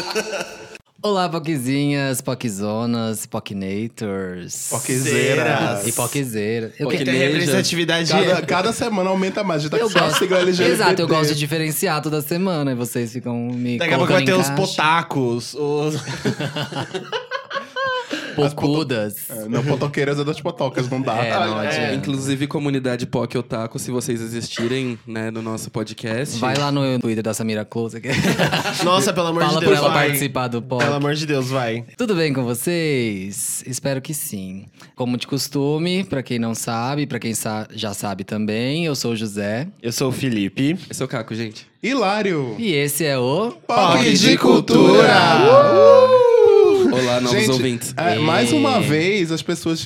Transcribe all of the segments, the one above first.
Olá, Poquezinhas, Poquezonas, Poquinators. Poquezeiras. E Poquezeira. Eu Tem que- ter representatividade. Cada, cada semana aumenta mais. A gente tá Eu com só sigla LGBT. Exato, eu gosto de diferenciar toda semana e vocês ficam me Daqui a pouco vai ter os caixa. potacos. Os... Pocudas. É, não, potoqueiras é das potocas, não dá. É, não adianta. Inclusive, comunidade POC Otaku, se vocês existirem, né, no nosso podcast. Vai lá no Twitter da Samira Close. que- Nossa, pelo amor Fala de pra Deus, ela vai. participar do pod. Pelo amor de Deus, vai. Tudo bem com vocês? Espero que sim. Como de costume, pra quem não sabe, pra quem sa- já sabe também, eu sou o José. Eu sou o Felipe. Esse é o Caco, gente. Hilário. E esse é o. POC de cultura. Olá, novos Gente, ouvintes. é, E- mais uma vez, as pessoas.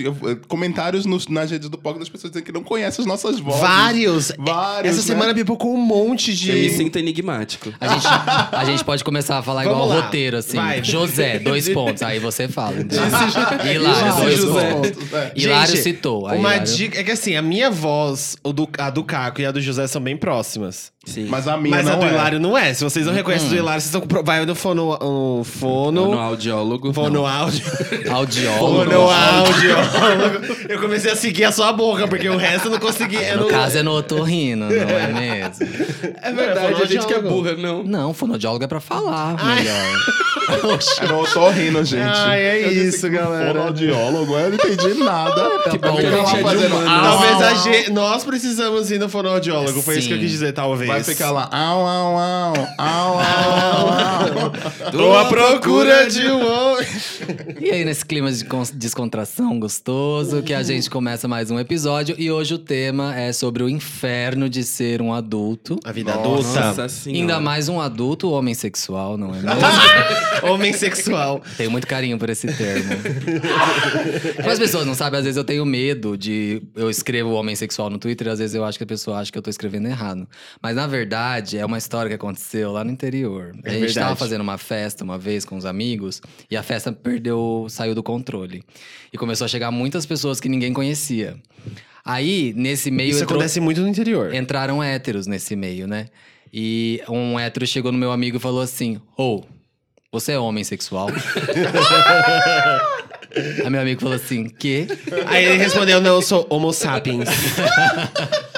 Comentários nos- nas redes do POC das pessoas dizendo que não conhecem as nossas vozes. Vários. Vários. Essa né? semana pipocou um monte de. Eu me sinto enigmático. A gente, a gente pode começar a falar igual lá. roteiro, assim. Vai. José, dois pontos. Aí você fala. entendeu? Hilário, dois José. pontos. É. Hilário Gente, citou. Aí Uma Hilário- dica é que assim, a minha voz, a do Caco e a do José são bem próximas. Sim. Mas a minha Mas não a do é. Hilário não é. Se vocês não reconhecem a do Hilário, vocês estão com. pro- Vai no fono. No no fono. audiólogo. Fono áudio. Audiólogo. Fono áudio. Eu comecei a seguir a sua boca, porque o resto eu não consegui. eu No não- caso é no otorrino, não é mesmo? É verdade, a gente que é burra, não. Não, fonoaudiólogo é pra falar melhor. Oxi. Eu não tô rindo, gente. Ai, é Eu isso, que galera. fonoaudiólogo, eu não entendi nada. Que bom. Fica lá A gente é de Talvez a gente, nós precisamos ir no fonoaudiólogo. Foi isso que eu Sim. quis dizer, talvez. Vai ficar lá. Au, au, au. Au, au, au. Tô à procura de um homem. E aí, nesse clima de descontração gostoso, que a gente começa mais um episódio. E hoje o tema é sobre o inferno de ser um adulto. A vida Nossa adulta. senhora. Ainda mais um adulto homem sexual, não é mesmo? Homem sexual. tenho muito carinho por esse termo. Como as pessoas não sabem, às vezes eu tenho medo de. Eu escrevo homem sexual no Twitter às vezes eu acho que a pessoa acha que eu tô escrevendo errado. Mas na verdade, é uma história que aconteceu lá no interior. a gente verdade. tava fazendo uma festa uma vez com os amigos e a festa perdeu, saiu do controle. E começou a chegar muitas pessoas que ninguém conhecia. Aí, nesse meio. Isso entrou- acontece muito no interior. entraram héteros nesse meio, né? E um hétero chegou no meu amigo e falou assim: Ô, você é homem sexual? Aí meu amigo falou assim: Quê? Aí ele respondeu: Não, eu sou Homo sapiens.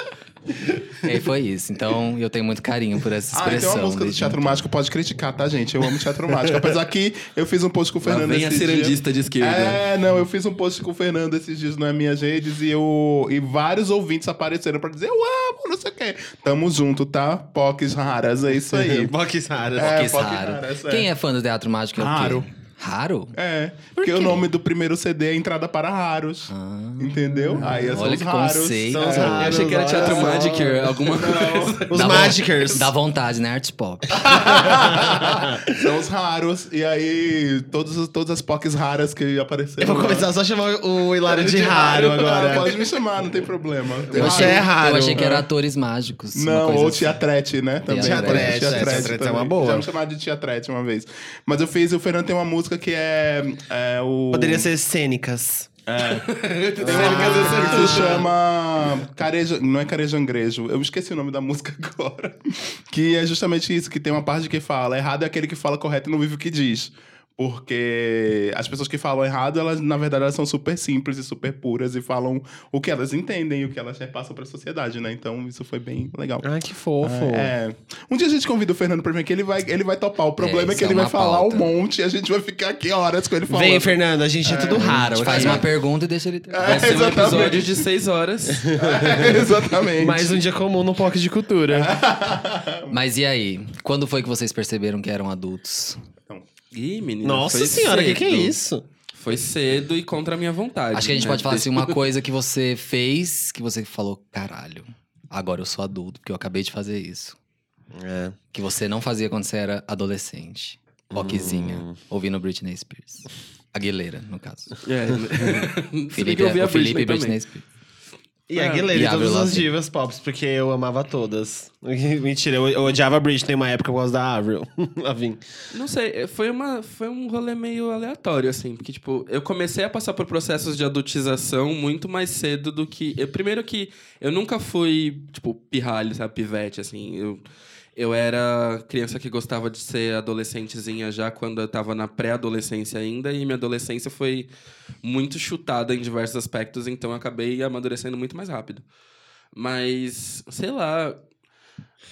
E aí foi isso. Então eu tenho muito carinho por essa Ah, então expressão. a música do Teatro. Mágico pode criticar, tá, gente? Eu amo Teatro Mágico. Apesar que eu fiz um post com o Lá Fernando vem a cirandista de esquerda. É, não, eu fiz um post com o Fernando esses dias nas minhas redes e, eu, e vários ouvintes apareceram pra dizer: Eu amo, não sei o quê. Tamo junto, tá? Pocs raras, é isso aí. Box raras. É, Que Poc raro. raras, é. Quem é fã do teatro mágico é o quê? Raro. Raro? É, porque o nome do primeiro CD é Entrada para Raros. Entendeu? Aí são Olha os raros. conceito. São os É. Eu raros. achei que era teatro. Magicer, alguma coisa. Os Dá. Dá vontade, né? Art pop. São os raros. E aí, todos, todas as POCs raras que apareceram. Eu vou lá. começar só a chamar o Hilário de raro Ah, agora. pode me chamar, não tem problema. Você é raro. Eu achei que era atores mágicos. uma Não, coisa ou assim. Teatrete, né? Também. Teatrete, Teatrete, Teatrete é, Teatrete é uma boa. Já me chamaram de Teatrete uma vez. Mas eu fiz, o Fernando tem uma música que é, é o... Poderia ser cênicas. Tem uma música que se chama Careja... Não é Carejangrejo. Eu esqueci o nome da música agora. Que é justamente isso, que tem uma parte que fala errado é aquele que fala correto e não vive o que diz. Porque as pessoas que falam errado, elas, na verdade, elas são super simples e super puras e falam o que elas entendem e o que elas repassam pra sociedade, né? Então, isso foi bem legal. Ai, que fofo. É. Um dia a gente convida o Fernando pra vir aqui, ele vai, ele vai topar. O problema é, isso que é ele vai uma falar pauta. um monte e a gente vai ficar aqui horas com ele falando. Vem, Fernando, a gente é, tudo A raro. gente faz aqui. uma pergunta e deixa ele ter. Vai ser um exatamente. episódio de seis horas. É, exatamente. Mais um dia comum no POC de Cultura. Mas e aí? Quando foi que vocês perceberam que eram adultos? Ih, menina. Nossa foi senhora, o que, que é isso? Foi cedo e contra a minha vontade. Acho que a gente né? pode falar assim, uma coisa que você fez, que você falou, caralho, agora eu sou adulto, porque eu acabei de fazer isso. É. Que você não fazia quando você era adolescente. Rockzinha, Hum. ouvindo Britney Spears. Aguilera, no caso. É. Felipe, eu ouvi a o Felipe e Britney Britney. Spears. E a Aguilera E e Avril todas as Lavigne. divas pops, porque eu amava todas. Mentira, eu, eu odiava a Britney uma época por causa da Avril. Não sei, foi, uma, foi um rolê meio aleatório, assim. Porque, tipo, eu comecei a passar por processos de adultização muito mais cedo do que... Eu, primeiro que eu nunca fui, tipo, pirralho, sabe? Pivete, assim. Eu, Eu era criança que gostava de ser adolescentezinha já quando eu tava na pré-adolescência ainda, e minha adolescência foi muito chutada em diversos aspectos, então eu acabei amadurecendo muito mais rápido. Mas, sei lá.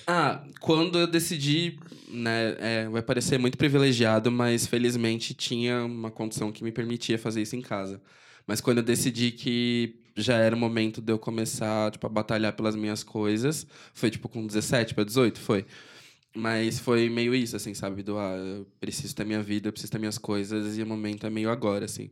Ah, quando eu decidi, né, é, vai parecer muito privilegiado, mas felizmente tinha uma condição que me permitia fazer isso em casa. Mas quando eu decidi que já era o momento de eu começar, tipo, a batalhar pelas minhas coisas, foi tipo com 17 para 18, foi. Mas foi meio isso, assim, sabe? Do, ah, eu preciso ter minha vida, eu preciso ter minhas coisas, e o momento é meio agora, assim.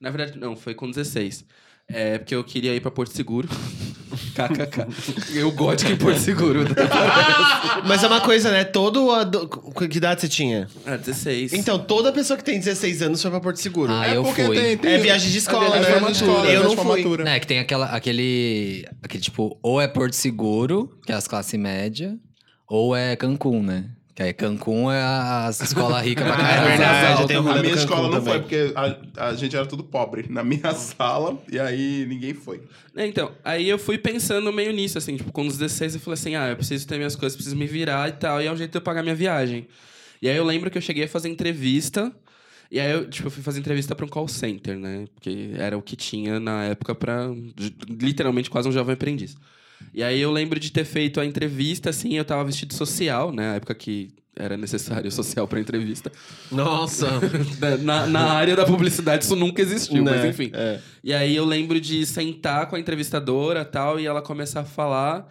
Na verdade, não, foi com 16. É porque eu queria ir pra Porto Seguro. KKK. Eu gosto em Porto Seguro. Mas é uma coisa, né? Todo. ado- Que idade você tinha? Ah, 16. Então, toda pessoa que tem 16 anos foi pra Porto Seguro. Ah, É eu porque fui. tem- tem- É viagem de escola, é né? viagem de escola, Eu viagem não de fui. formatura. Né, que tem aquela, aquele, aquele tipo, ou é Porto Seguro, que é as classe média, ou é Cancún, né? Que aí Cancún é a- as escolas ricas pra Ah, caralho. é verdade, tem o rolê A minha escola não também. foi, porque a, a gente era tudo pobre na minha sala, e aí ninguém foi. É, Então, aí eu fui pensando meio nisso, assim, tipo, com os 16 eu falei assim, ah, eu preciso ter minhas coisas, preciso me virar e tal, e é um jeito de eu pagar minha viagem. E aí eu lembro que eu cheguei a fazer entrevista, e aí eu, tipo, eu fui fazer entrevista pra um call center, né? Porque era o que tinha na época pra, j- literalmente, quase um jovem aprendiz. E aí eu lembro de ter feito a entrevista, assim, eu tava vestido social, né? A época que era necessário social pra entrevista. Nossa. Na, na área da publicidade isso nunca existiu, mas Né? enfim. É. E aí eu lembro de sentar com a entrevistadora tal, e ela começar a falar.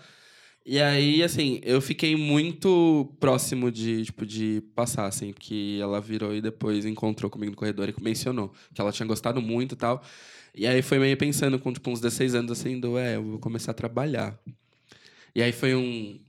E aí, assim, eu fiquei muito próximo de, tipo, de passar, assim, porque ela virou e depois encontrou comigo no corredor e mencionou que ela tinha gostado muito e tal. E aí foi meio pensando com, tipo, uns 16 anos, assim, do, é, eu vou começar a trabalhar. E aí foi um...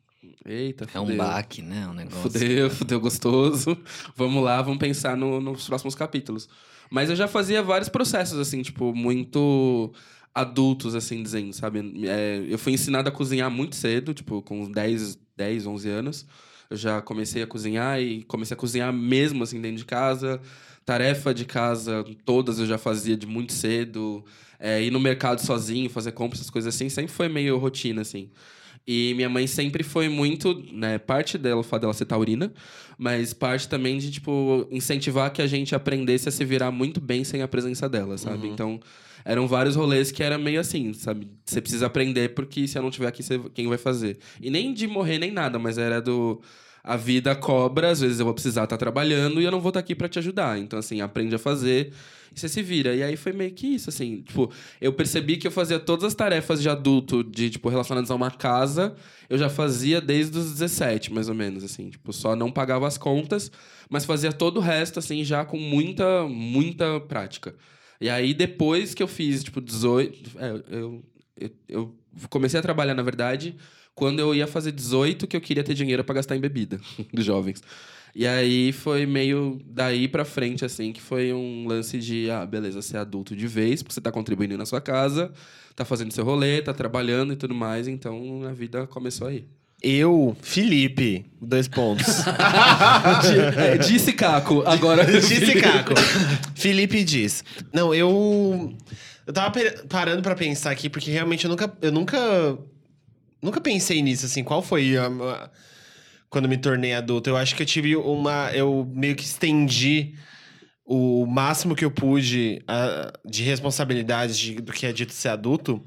Eita, É um fudeu. baque, né? Um negócio. Fudeu, fudeu gostoso. Vamos lá, vamos pensar no- nos próximos capítulos. Mas eu já fazia vários processos, assim, tipo, muito adultos, assim, dizendo, sabe? É, eu fui ensinado a cozinhar muito cedo, tipo, com uns 10, 10, 11 anos. Eu já comecei a cozinhar e comecei a cozinhar mesmo, assim, dentro de casa. Tarefa de casa, todas eu já fazia de muito cedo. É, ir no mercado sozinho, fazer compras, essas coisas assim, sempre foi meio rotina, assim. E minha mãe sempre foi muito, né, parte dela, o fato dela ser taurina, mas parte também de, tipo, incentivar que a gente aprendesse a se virar muito bem sem a presença dela, sabe? Então, eram vários rolês que era meio assim, sabe? Você precisa aprender porque se eu não tiver aqui, você- quem vai fazer? E nem de morrer nem nada, mas era do a vida cobra, às vezes eu vou precisar estar trabalhando e eu não vou estar aqui para te ajudar. Então, assim, aprende a fazer e você se vira. E aí foi meio que isso, assim. Tipo, eu percebi que eu fazia todas as tarefas de adulto, de, tipo, relacionadas a uma casa, eu já fazia desde os 17, mais ou menos, assim. Tipo, só não pagava as contas, mas fazia todo o resto, assim, já com muita, muita prática. E aí, depois que eu fiz, tipo, 18... É, eu, eu, eu comecei a trabalhar, na verdade, quando eu ia fazer 18, que eu queria ter dinheiro para gastar em bebida, dos jovens. E aí foi meio daí pra frente, assim, que foi um lance de, ah, beleza, é adulto de vez, porque você tá contribuindo na sua casa, tá fazendo seu rolê, tá trabalhando e tudo mais, então a vida começou aí. Eu, Felipe, dois pontos. É, disse Caco, agora. Disse Caco. Felipe diz. Não, eu. Eu tava parando pra pensar aqui, porque realmente eu nunca. Eu nunca. Nunca pensei nisso, assim. Qual foi a- a- quando me tornei adulto? Eu acho que eu tive uma. Eu meio que estendi o máximo que eu pude ah, de responsabilidade de- do que é dito ser adulto.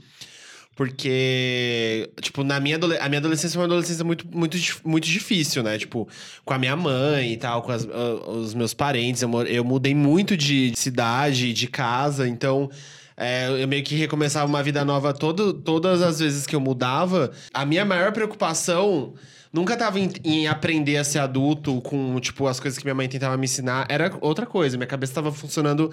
Porque, tipo, na minha, a minha adolescência foi uma adolescência muito, muito, muito difícil, né? Tipo, com a minha mãe e tal, com as- ah, os meus parentes. Eu, eu mudei muito de cidade, de casa, então. É, eu meio que recomeçava uma vida nova todo, todas as vezes que eu mudava. A minha maior preocupação nunca tava em, em aprender a ser adulto com, tipo, as coisas que minha mãe tentava me ensinar. Era outra coisa. Minha cabeça tava funcionando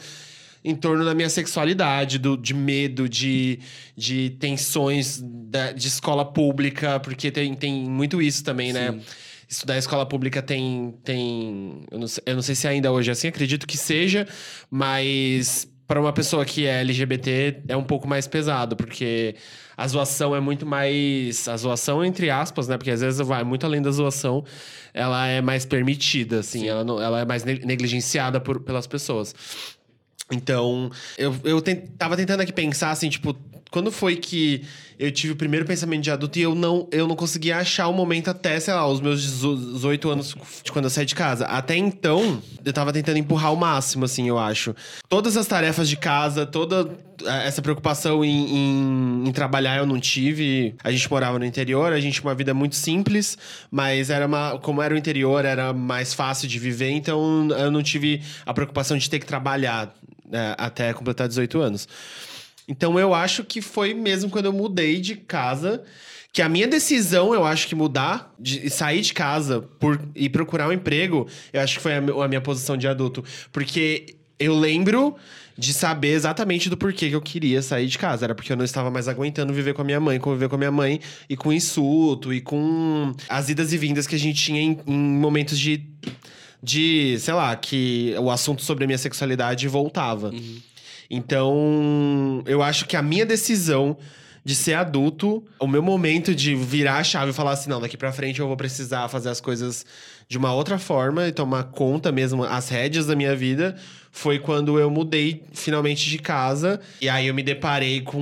em torno da minha sexualidade, do, de medo, de, de tensões da- de escola pública, porque tem, tem muito isso também, né? Estudar em escola pública tem. tem eu, não sei, eu não sei se ainda hoje é assim, acredito que seja, mas para uma pessoa que é LGBT é um pouco mais pesado, porque a zoação é muito mais. A zoação, entre aspas, né? Porque às vezes vai muito além da zoação, ela é mais permitida, assim, ela, não, ela é mais ne- negligenciada por, pelas pessoas. Então, eu, eu ten- tava tentando aqui pensar, assim, tipo, quando foi que eu tive o primeiro pensamento de adulto e eu não, eu não conseguia achar o momento até, sei lá, os meus 18 anos de quando eu saí de casa. Até então, eu tava tentando empurrar o máximo, assim, eu acho. Todas as tarefas de casa, toda eh, essa preocupação em, em- em trabalhar eu não tive. A gente morava no interior, a gente tinha uma vida muito simples, mas era uma, como era o interior, era mais fácil de viver, então eu não tive a preocupação de ter que trabalhar né, até completar 18 anos. Então eu acho que foi mesmo quando eu mudei de casa que a minha decisão, eu acho que mudar, de sair de casa por, e procurar um emprego, eu acho que foi a, mi- a minha posição de adulto. Porque eu lembro de saber exatamente do porquê que eu queria sair de casa. Era porque eu não estava mais aguentando viver com a minha mãe, conviver com a minha mãe, e com insulto, e com as idas e vindas que a gente tinha em, em momentos de. De, sei lá, que o assunto sobre a minha sexualidade voltava. Então, eu acho que a minha decisão de ser adulto, o meu momento de virar a chave e falar assim, não, daqui pra frente eu vou precisar fazer as coisas de uma outra forma e tomar conta mesmo, as rédeas da minha vida, foi quando eu mudei finalmente de casa. E aí eu me deparei com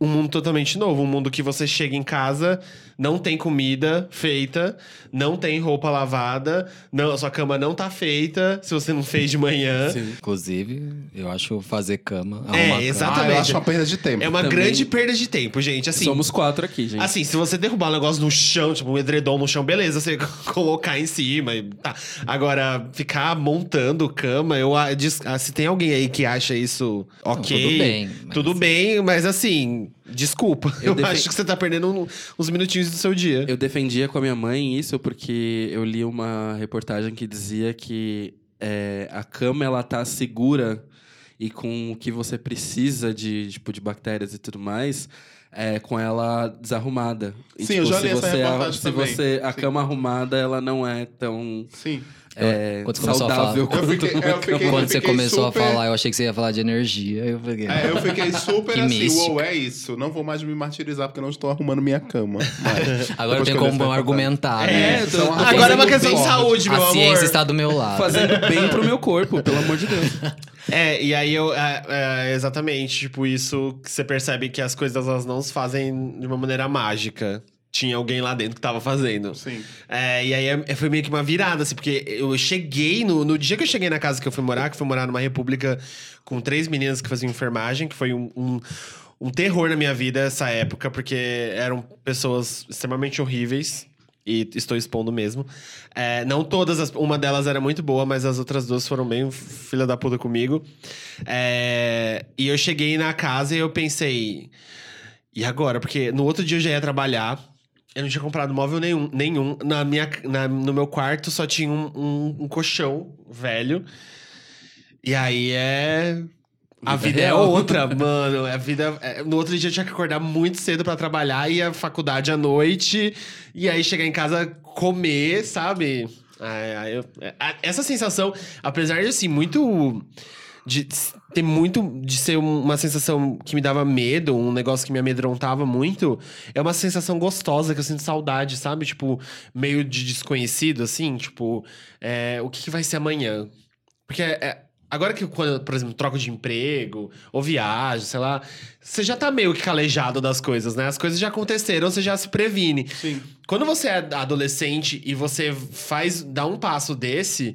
um mundo totalmente novo. Um mundo que você chega em casa, não tem comida feita, não tem roupa lavada, não, a sua cama não tá feita se você não fez de manhã. Sim. Inclusive, eu acho fazer cama. É, arrumar cama. exatamente. Ah, eu acho uma perda de tempo. É uma Também- grande perda de tempo, gente. Assim, Somos quatro aqui, gente. Assim, se você derrubar um negócio no chão, tipo um edredom no chão, beleza, você colocar em cima e tá. Agora, ficar montando cama, eu ah, se tem alguém aí que acha isso ok. tudo bem, mas- Tudo bem, mas assim, desculpa. Eu, Eu defen- acho que você tá perdendo um- uns minutinhos do seu dia. Eu defendia com a minha mãe isso porque eu li uma reportagem que dizia que é, a cama ela tá segura e com o que você precisa de tipo de bactérias e tudo mais é, com ela desarrumada. E, Sim, eu já se li essa você, reportagem se também. você a Sim. cama arrumada ela não é tão Sim. É, Quando você começou a saudável falar. Fiquei- fiquei-. Quando você começou super- a falar, eu achei que você ia falar de energia. Eu fiquei. É, eu fiquei super assim, místico. uou, é isso. Não vou mais me martirizar porque eu não estou arrumando minha cama. Agora Depois tem como argumentar. É, né? tô Agora é uma questão de saúde, meu A amor. ciência está do meu lado. fazendo bem pro meu corpo, pelo amor de Deus. É, e aí eu. É, é, exatamente, tipo, isso que você percebe que as coisas elas não se fazem de uma maneira mágica. Tinha alguém lá dentro que tava fazendo. Sim. É, e aí é- foi meio que uma virada, assim, porque eu cheguei, no, no dia que eu cheguei na casa que eu fui morar, que eu fui morar numa república com três meninas que faziam enfermagem, que foi um, um, um terror na minha vida essa época, porque eram pessoas extremamente horríveis. E estou expondo mesmo. É, não todas, as- uma delas era muito boa, mas as outras duas foram bem filha da puta comigo. É, e eu cheguei na casa e eu pensei. E agora? Porque no outro dia eu já ia trabalhar. Eu não tinha comprado móvel nenhum. nenhum. Na minha, na- no meu quarto só tinha um, um- um colchão velho. E aí é. A Vida é outra, mano. A vida. é- No outro dia eu tinha que acordar muito cedo pra trabalhar e a faculdade à noite. E aí chegar em casa, comer, sabe? Ai, ai, eu- é, essa sensação, apesar de assim, muito. De ter muito. De ser um- uma sensação que me dava medo, um negócio que me amedrontava muito, é uma sensação gostosa que eu sinto saudade, sabe? Tipo, meio de desconhecido, assim. Tipo, é, o que, que vai ser amanhã? Porque é, agora que, quando, por exemplo, troco de emprego ou viagem, sei lá, você já tá meio que calejado das coisas, né? As coisas já aconteceram, você já se previne. Sim. Quando você é adolescente e você faz, dá um passo desse,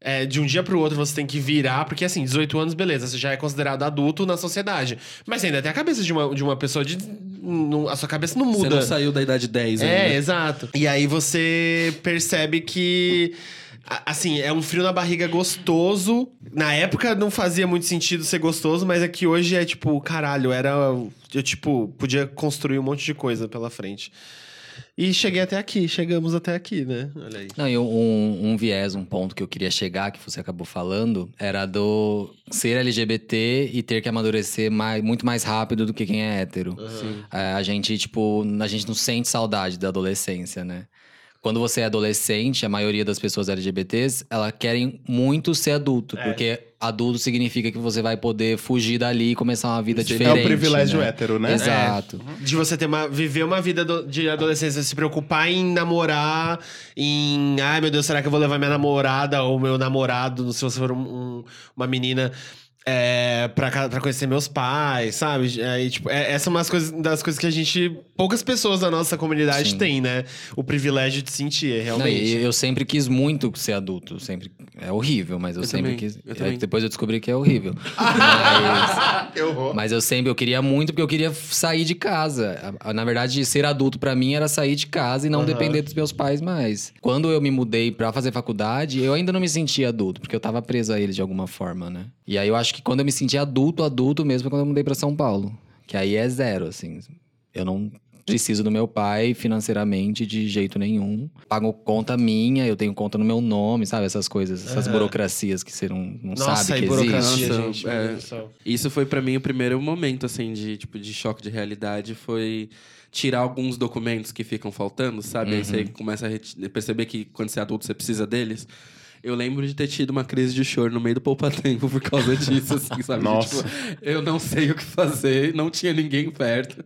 é, de um dia pro outro você tem que virar, porque assim, 18 anos, beleza, você já é considerado adulto na sociedade. Mas você ainda tem a cabeça de uma, de uma pessoa de. não- a sua cabeça não Você muda. não saiu da idade 10 É, ainda. exato. E aí você percebe que. Assim, é um frio na barriga gostoso. Na época não fazia muito sentido ser gostoso, mas é que hoje é tipo, caralho, era. Eu, tipo, podia construir um monte de coisa pela frente. E cheguei até aqui, chegamos até aqui, né? Olha aí. Não, e um, um viés, um ponto que eu queria chegar, que você acabou falando, era do ser LGBT e ter que amadurecer mais, muito mais rápido do que quem é hétero. É, a gente, tipo, a gente não sente saudade da adolescência, né? Quando você é adolescente, a maioria das pessoas LGBTs, elas querem muito ser adulto. É. Porque adulto significa que você vai poder fugir dali e começar uma vida Sim. É o diferente. É o privilégio né? hétero, né? Exato. De você ter uma, viver uma vida do- de adolescência, se preocupar em namorar, em. Ai, meu Deus, será que eu vou levar minha namorada ou meu namorado, se você for um- um- uma menina. É, pra, pra conhecer meus pais, sabe? Aí, tipo, é, essa é uma das coisas, das coisas que a gente. Poucas pessoas da nossa comunidade Sim. têm, né? O privilégio de sentir, Não, realmente. eu sempre quis muito ser adulto. Sempre. É horrível, mas eu, Eu sempre também, quis. eu. Aí Depois eu descobri que é horrível. mas, Que horror. mas eu sempre eu queria muito porque eu queria sair de casa. Na verdade, ser adulto pra mim era sair de casa e não Aham. depender dos meus pais mais. Quando eu me mudei pra fazer faculdade, eu ainda não me sentia adulto, porque eu tava preso a eles de alguma forma, né? E aí eu acho que quando eu me senti adulto, adulto mesmo, foi quando eu mudei pra São Paulo. Que aí é zero, assim. Eu não preciso do meu pai financeiramente de jeito nenhum. Pago conta minha, eu tenho conta no meu nome, sabe? Essas coisas, essas Aham. burocracias que você não, não Nossa, sabe que existe. Gente. é. Isso foi pra mim o primeiro momento, assim, de, tipo, de choque de realidade. Foi tirar alguns documentos que ficam faltando, sabe? Aí você começa a perceber que quando você é adulto você precisa deles. Eu lembro de ter tido uma crise de choro no meio do poupa-tempo por causa disso, assim, sabe? De, Nossa. tipo, eu não sei o que fazer, não tinha ninguém perto.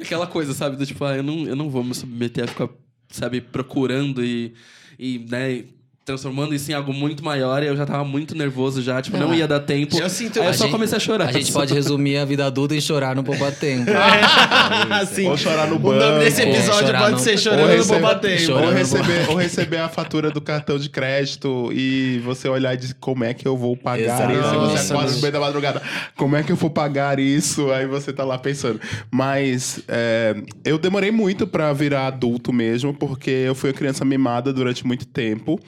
Aquela coisa, sabe? Do tipo, ah, eu não, eu não vou me submeter a ficar, sabe, procurando e, e né, transformando isso em algo muito maior. E eu já tava muito nervoso já, tipo, não, Não, ia dar tempo. eu sinto- Aí eu a só gente- comecei a chorar. A gente pode resumir a vida adulta em chorar no poupa tempo. Assim, Ou chorar no O nome banco. desse Ou episódio chorar pode no- ser Ou Chorando no receber, Bobatempo. Chorando ou, receber, ou receber a fatura do cartão de crédito e você olhar e dizer como é que eu vou pagar Exatamente. isso. E você Nossa, acorda bicho. no meio da madrugada. Como é que eu vou pagar isso? Aí você tá lá pensando. Mas é, eu demorei muito pra virar adulto mesmo, porque eu fui uma criança mimada durante muito tempo.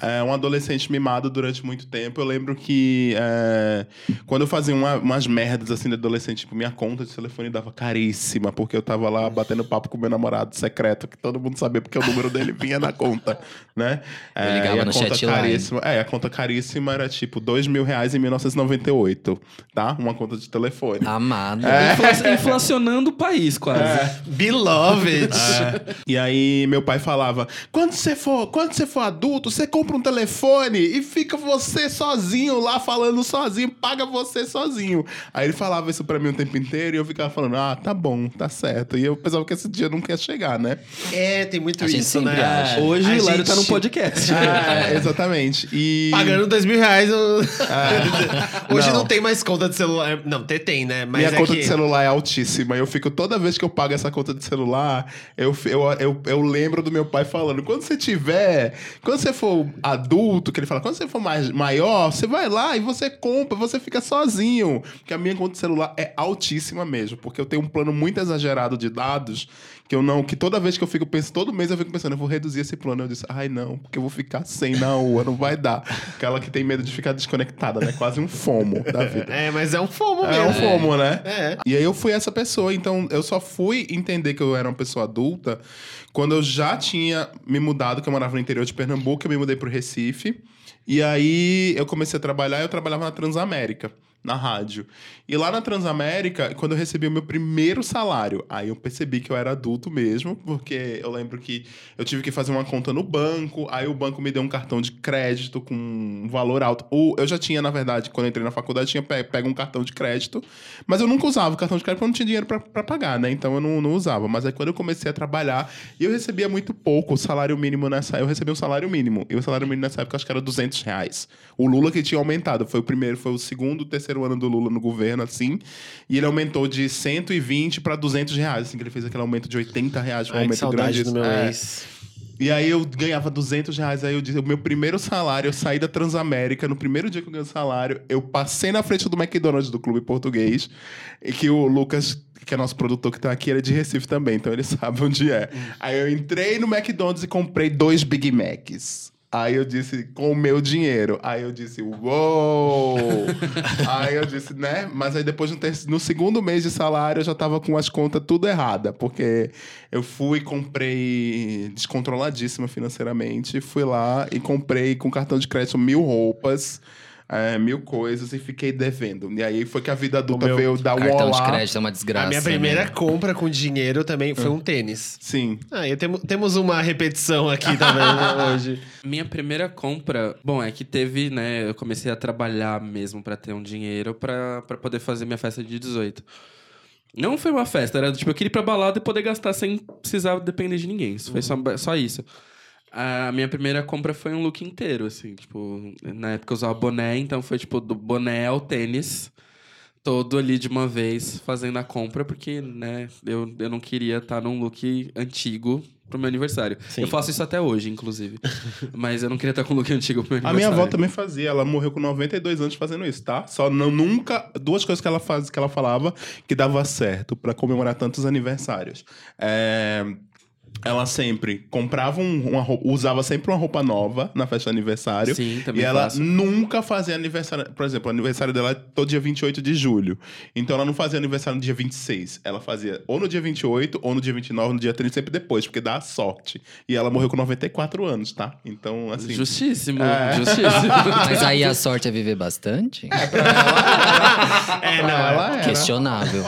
É, um adolescente mimado durante muito tempo. Eu lembro que é, quando eu fazia uma- umas merdas assim de adolescente, tipo, minha conta de telefone dava caríssima, porque eu tava lá batendo papo com meu namorado secreto, que todo mundo sabia porque o número dele vinha na conta, né? Eu ligava e a no conta chat line. caríssima. É, a conta caríssima era tipo dois mil reais em 1998, tá? Uma conta de telefone. Amado. Infla- inflacionando o país, quase. Beloved. E aí meu pai falava: quando você for, quando você for adulto, você compra um telefone e fica você sozinho lá falando sozinho, paga você sozinho. Aí ele falava isso pra mim o tempo inteiro e eu ficava falando: ah, tá bom, tá certo. E eu pensava que esse dia nunca ia chegar, né? É, tem muito A isso, né? acha. Hoje A o Hilário tá gente num podcast. É, exatamente. E Pagando dois mil reais. eu- Hoje não. Não. tem mais conta de celular. Não, tem, tem, né? Mas Minha é conta que... de celular é altíssima. Eu fico, toda vez que eu pago essa conta de celular, eu, eu, eu, eu lembro do meu pai falando: quando você tiver, quando você for adulto, que ele fala, quando você for mais, maior, você vai lá e você compra, você fica sozinho. Porque a minha conta de celular é altíssima mesmo, porque eu tenho um plano muito exagerado de dados que eu não, que toda vez que eu fico pensando, todo mês eu fico pensando, eu vou reduzir esse plano. Eu disse, ai não, porque eu vou ficar sem na rua, não vai dar. Aquela que tem medo de ficar desconectada, né? Quase um fomo da vida. É, mas é um fomo É mesmo. um fomo, né? É. E aí eu fui essa pessoa, então eu só fui entender que eu era uma pessoa adulta quando eu já tinha me mudado, que eu morava no interior de Pernambuco, eu me mudei pro Recife. E aí eu comecei a trabalhar, eu trabalhava na Transamérica, na rádio. E lá na Transamérica, quando eu recebi o meu primeiro salário, aí eu percebi que eu era adulto mesmo, porque eu lembro que eu tive que fazer uma conta no banco, aí o banco me deu um cartão de crédito com um valor alto. Ou eu já tinha, na verdade, quando entrei na faculdade, tinha pe- pego um cartão de crédito, mas eu nunca usava o cartão de crédito porque eu não tinha dinheiro pra pagar, né? Então eu não, não usava. Mas aí quando eu comecei a trabalhar, eu recebia muito pouco, o salário mínimo nessa eu recebia um salário mínimo. E o salário mínimo nessa época acho que era 200 reais. O Lula que tinha aumentado, foi o primeiro, foi o segundo, terceiro ano do Lula no governo, assim, e ele aumentou de 120 para 200 reais, assim, que ele fez aquele aumento de 80 reais, um Ai, que aumento saudade grande. do meu É. ex. E aí eu ganhava 200 reais, aí eu disse, o meu primeiro salário, eu saí da Transamérica, no primeiro dia que eu ganhei o salário, eu passei na frente do McDonald's do clube português, e que o Lucas, que é nosso produtor que tá aqui, ele é de Recife também, então ele sabe onde é. Aí eu entrei no McDonald's e comprei dois Big Macs. Aí eu disse, com o meu dinheiro. Aí eu disse, uou! aí eu disse, né? Mas aí depois, no, segundo mês de salário, eu já tava com as contas tudo errada. Porque eu fui e comprei descontroladíssima financeiramente. Fui lá e comprei com cartão de crédito mil roupas. É, mil coisas e fiquei devendo. E aí foi que a vida adulta meu veio dar um Cartão de olá. crédito é uma desgraça. a minha primeira né? compra com dinheiro também foi um tênis. Sim. Ah, e temo- temos uma repetição aqui também né, hoje. Minha primeira compra, bom, é que teve, né? Eu comecei a trabalhar mesmo pra ter um dinheiro pra pra poder fazer minha festa de 18. Não foi uma festa, era tipo, eu queria ir pra balada e poder gastar sem precisar depender de ninguém. Isso foi só, só isso. A minha primeira compra foi um look inteiro, assim, tipo, na época eu usava boné, então foi tipo do boné ao tênis, todo ali de uma vez fazendo a compra, porque, né, eu, eu não queria estar num look antigo pro meu aniversário. Sim. Eu faço isso até hoje, inclusive. Mas eu não queria estar com um look antigo pro meu A aniversário. minha avó também fazia, ela morreu com 92 anos fazendo isso, tá? Só não, nunca. Duas coisas que ela, faz, que ela falava que dava certo pra comemorar tantos aniversários. É, ela sempre comprava um- uma roupa, usava sempre uma roupa nova na festa de aniversário. Sim, também E ela faço. nunca fazia aniversário. Por exemplo, o aniversário dela é todo dia 28 de julho. Então ela não fazia aniversário no dia 26. Ela fazia ou no dia 28, ou no dia 29, ou no dia 30, sempre depois, porque dá sorte. E ela morreu com 94 anos, tá? Então, assim. Justíssimo, É. justíssimo. Mas aí a sorte é viver bastante? É, não, ela era. Questionável.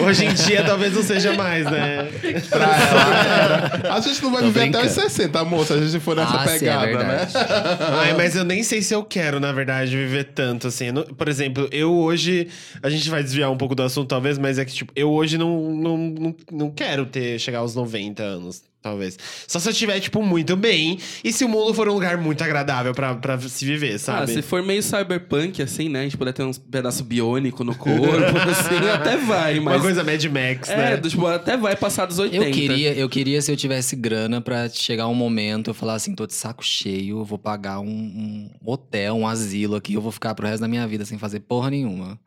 Hoje em dia talvez não seja mais, né? Pra ela. A gente não vai Tô viver até os brincando. 60, moça. A gente for nessa Ah, sim, é pegada, né? Ai, mas eu nem sei se eu quero, na verdade, viver tanto, assim. Por exemplo, eu hoje... A gente vai desviar um pouco do assunto, talvez, mas é que, tipo, eu hoje não, não, não, não quero ter, chegar aos 90 anos, talvez. Só se eu estiver, tipo, muito bem e se o mundo for um lugar muito agradável pra, pra se viver, Ah, sabe? se for meio cyberpunk, assim, né? A gente puder ter uns pedaços biônico no corpo, assim, até vai, mas... Uma coisa Mad Max, É, né? do, tipo, até vai passar dos 80. Eu queria, eu queria se eu tivesse grana pra chegar um momento, eu falar assim, tô de saco cheio, eu vou pagar um, um hotel, um asilo aqui, eu vou ficar pro resto da minha vida sem fazer porra nenhuma.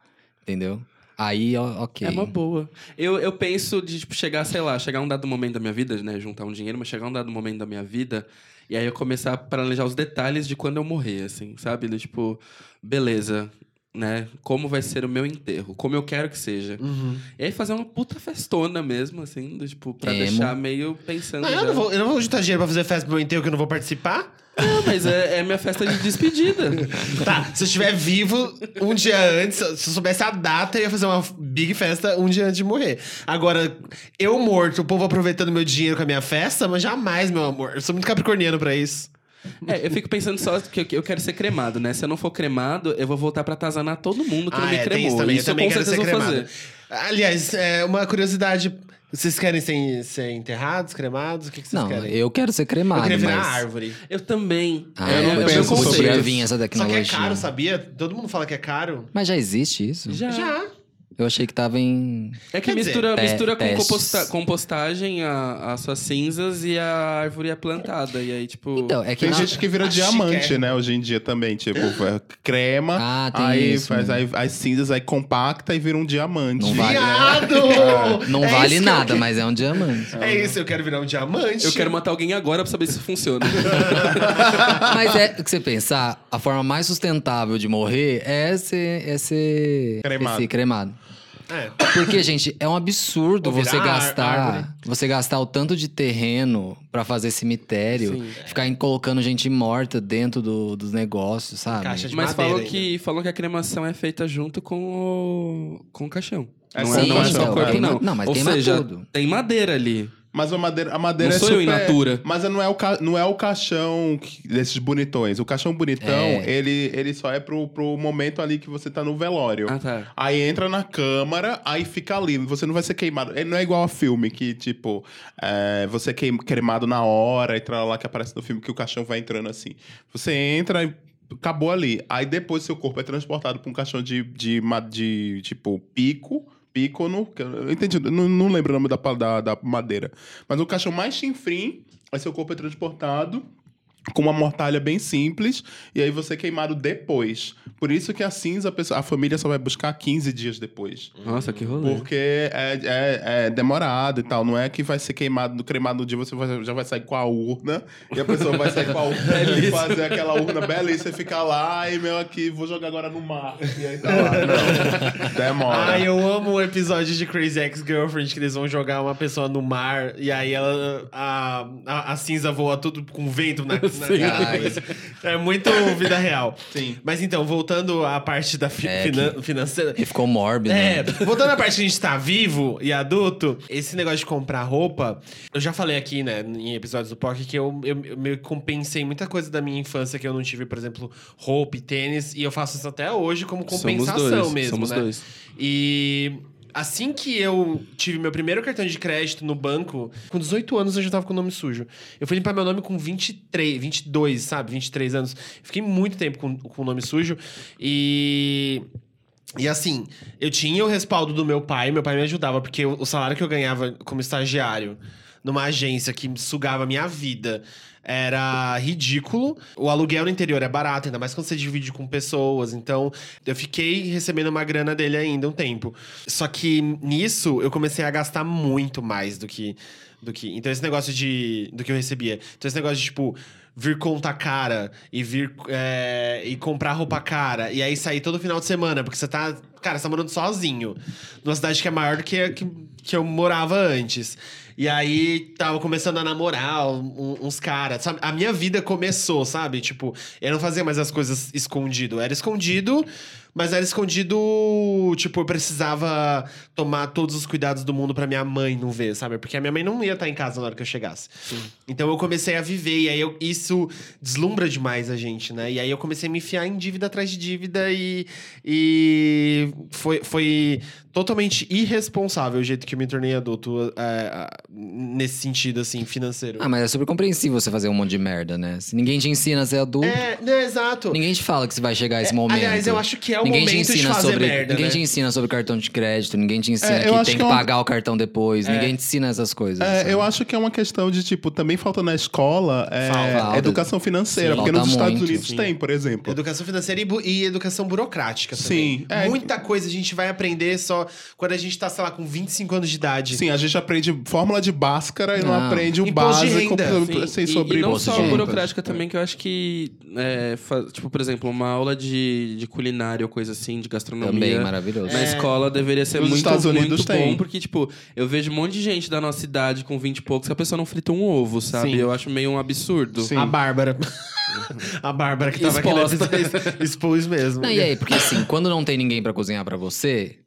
Entendeu? Aí, ok. É uma boa. Eu, eu penso de, tipo, chegar, sei lá, chegar um dado momento da minha vida, né? Juntar um dinheiro, mas chegar um dado momento da minha vida e aí eu começar a planejar os detalhes de quando eu morrer, assim, sabe? Tipo, beleza, né? Como vai ser o meu enterro? Como eu quero que seja. Uhum. E aí fazer uma puta festona mesmo, assim, do, tipo, pra Emo. deixar meio pensando. Não, eu não, vou, eu não vou juntar dinheiro pra fazer festa pro meu enterro que eu não vou participar. Não, mas é, é minha festa de despedida. Tá, se eu estiver vivo um dia antes, se eu soubesse a data, eu ia fazer uma big festa um dia antes de morrer. Agora, eu morto, o povo aproveitando meu dinheiro com a minha festa, mas jamais, meu amor. Eu sou muito capricorniano pra isso. É, eu fico pensando só que eu, que eu quero ser cremado, né? Se eu não for cremado, eu vou voltar pra atazanar todo mundo que não me é, cremou. tem isso também. eu eu também com quero ser certeza vou cremado. fazer. Aliás, é, uma curiosidade. Vocês querem ser, ser enterrados, cremados? O que, que vocês Não, querem? eu quero ser Eu cremado, queria virar mas... árvore. Eu também. Ah, eu, eu, não- eu penso não sobre sobre vir essa Só que tecnologia. é caro, sabia? Todo mundo fala que é caro. Mas já existe isso? Já. Já. Eu achei que tava em... É que Quer dizer, mistura, mistura com composta- compostagem a- as suas cinzas e a árvore é plantada. E aí, tipo. Então, é que... Tem na- gente que vira Acho que diamante, é. né? Hoje em dia também. Tipo, é crema, Ah, tem aí isso, faz aí, as cinzas, aí compacta e vira um diamante. Não vale, né? Não É vale que nada, quero. mas é um diamante. É isso, eu quero virar um diamante. Eu quero matar alguém agora pra saber se funciona. Mas é o que você pensar, a forma mais sustentável de morrer é ser, é ser Cremado. ser cremado. É. Porque, gente, é um absurdo você ar- gastar, árvore. você gastar o tanto de terreno pra fazer cemitério, Sim. ficar em- colocando gente morta dentro do- dos negócios, sabe? Caixa de Mas ainda. que, falam que a cremação é feita junto com o, com o caixão. É, não, sim, é, não é então, só o corpo, tem não. não, mas Ou queima seja, tudo. tem madeira ali. Mas a madeira, a madeira Não é sou eu super... in natura. Mas não é o, ca... não é o caixão que- desses bonitões. O caixão bonitão, É. ele, ele só é pro, pro momento ali que você tá no velório. Ah, tá. Aí entra na câmara, aí fica ali. Você não vai ser queimado. Ele não é igual a filme que, tipo, é, você é queim- queimado na hora e tal, lá que aparece no filme que o caixão vai entrando assim. Você entra e acabou ali. Aí depois seu corpo é transportado pra um caixão de, de, ma- de tipo, pico. Pícono, que eu entendi, não, não lembro o nome da, da, da madeira. Mas o caixão mais chinfrim, aí seu corpo é transportado com uma mortalha bem simples, e aí você é queimado depois. Por isso que a cinza, a, pessoa- a família só vai buscar 15 dias depois. Nossa, que rolê. Porque é, é, é demorado e tal. Não é que vai ser queimado, cremado no dia, você vai- já vai sair com a urna. E a pessoa vai sair com a urna e fazer aquela urna belíssima e ficar lá, e meu aqui, vou jogar agora no mar. E aí tá lá. Não. Demora. Ai, eu amo o episódio de Crazy Ex-Girlfriend que eles vão jogar uma pessoa no mar e aí ela a, a, a cinza voa tudo com vento na, É muito vida real. Sim. Mas então, voltando à parte da fi- É, finan- financeira. E ficou mórbido. É, né? voltando à parte que a gente tá vivo e adulto, esse negócio de comprar roupa, eu já falei aqui, né, em episódios do POC, que eu, eu, eu meio que compensei muita coisa da minha infância que eu não tive, por exemplo, roupa e tênis, e eu faço isso até hoje como Somos compensação dois, mesmo, somos né? dois. E assim que eu tive meu primeiro cartão de crédito no banco, com 18 anos eu já tava com o nome sujo. Eu fui limpar meu nome com 23, 22, sabe? 23 anos. Fiquei muito tempo com, o nome sujo. E. E assim, eu tinha o respaldo do meu pai, meu pai me ajudava, porque o salário que eu ganhava como estagiário numa agência que sugava a minha vida era ridículo. O aluguel no interior é barato, ainda mais quando você divide com pessoas. Então, eu fiquei recebendo uma grana dele ainda um tempo. Só que nisso eu comecei a gastar muito mais do que. Do que então, esse negócio de. do que eu recebia. Então, esse negócio de, tipo vir conta cara e vir é, e comprar roupa cara e aí sair todo final de semana, porque você tá, cara, você tá morando sozinho, numa cidade que é maior do que que, que eu morava antes. E aí tava começando a namorar um- uns caras, sabe? A minha vida começou, sabe? Tipo, eu não fazia mais as coisas escondido, era escondido, mas era escondido, tipo, eu precisava tomar todos os cuidados do mundo pra minha mãe não ver, sabe? Porque a minha mãe não ia estar em casa na hora que eu chegasse. Então eu comecei a viver, e aí eu- isso deslumbra demais a gente, né? E aí eu comecei a me enfiar em dívida atrás de dívida e, e foi, foi totalmente irresponsável o jeito que eu me tornei adulto é, nesse sentido, assim, financeiro. Ah, mas é super compreensível você fazer um monte de merda, né? Se ninguém te ensina a ser adulto, É, não, exato. ninguém te fala que você vai chegar a esse É, momento. aliás, eu acho que é o ninguém momento te de ensina fazer sobre, merda, Ninguém né? te ensina sobre cartão de crédito, ninguém te ensina É, que tem que que é um- pagar o cartão depois, ninguém te ensina essas coisas. É, sabe? eu acho que é uma questão de, tipo, também falta na escola é, Falta. educação financeira. Sim. porque nos Estados muito, Unidos sim. tem, por exemplo. Educação financeira e, e educação burocrática também. Sim, é. Muita coisa a gente vai aprender só quando a gente tá, sei lá, com 25 anos de idade. Sim, a gente aprende fórmula de Bhaskara e não, Não. aprende o Imposto de básico renda. pra- Sim, sei, e- sobre e, não imposto só de a renda. burocrática também, que eu acho que, é, fa- tipo, por exemplo, uma aula de, de culinária ou coisa assim, de gastronomia. Também maravilhoso. Na É. escola deveria ser Nos muito, Estados Unidos muito tem. bom, porque, tipo, eu vejo um monte de gente da nossa idade com 20 e poucos que a pessoa não frita um ovo, sabe? Sim. Eu acho meio um absurdo. Sim. A Bárbara. a Bárbara que tava Exposta. aqui expôs mesmo. Não, e aí, porque assim, quando não tem ninguém pra cozinhar pra você,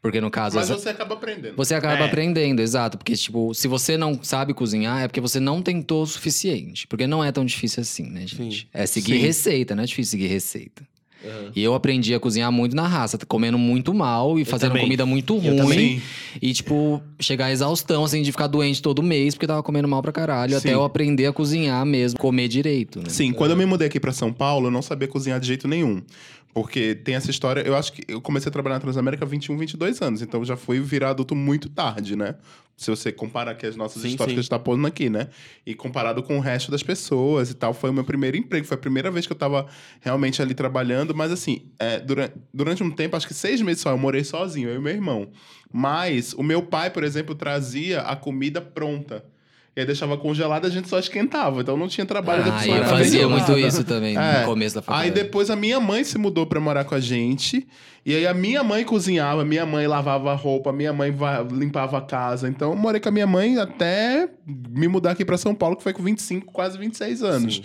porque no caso Mas essa- você acaba aprendendo. Você acaba É. aprendendo, exato. Porque, tipo, se você não sabe cozinhar, é porque você não tentou o suficiente. Porque não é tão difícil assim, né, gente? Sim. É seguir Sim. receita, não é difícil seguir receita. E eu aprendi a cozinhar muito na raça, comendo muito mal e fazendo também. comida muito ruim. E, tipo, chegar à exaustão, assim, de ficar doente todo mês, porque tava comendo mal pra caralho. Sim. Até eu aprender a cozinhar mesmo, comer direito, né? Sim, quando eu me mudei aqui pra São Paulo, eu não sabia cozinhar de jeito nenhum. Porque tem essa história, eu acho que eu comecei a trabalhar na Transamérica há 21, 22 anos, então eu já fui virar adulto muito tarde, né? Se você comparar aqui as nossas Sim, histórias sim. que a gente tá pondo aqui, né? E comparado com o resto das pessoas e tal, foi o meu primeiro emprego, foi a primeira vez que eu tava realmente ali trabalhando, mas assim, é, durante, durante um tempo, acho que seis meses só, eu morei sozinho, eu e meu irmão. Mas o meu pai, por exemplo, trazia a comida pronta. E aí deixava congelada, a gente só esquentava. Então não tinha trabalho da Ah, pessoa eu fazia muito isso também É. no começo da Aí faculdade. depois a minha mãe se mudou pra morar com a gente. E aí a minha mãe cozinhava, minha mãe lavava a roupa, minha mãe va- limpava a casa. Então eu morei com a minha mãe até me mudar aqui pra São Paulo, que foi com 25, quase 26 anos.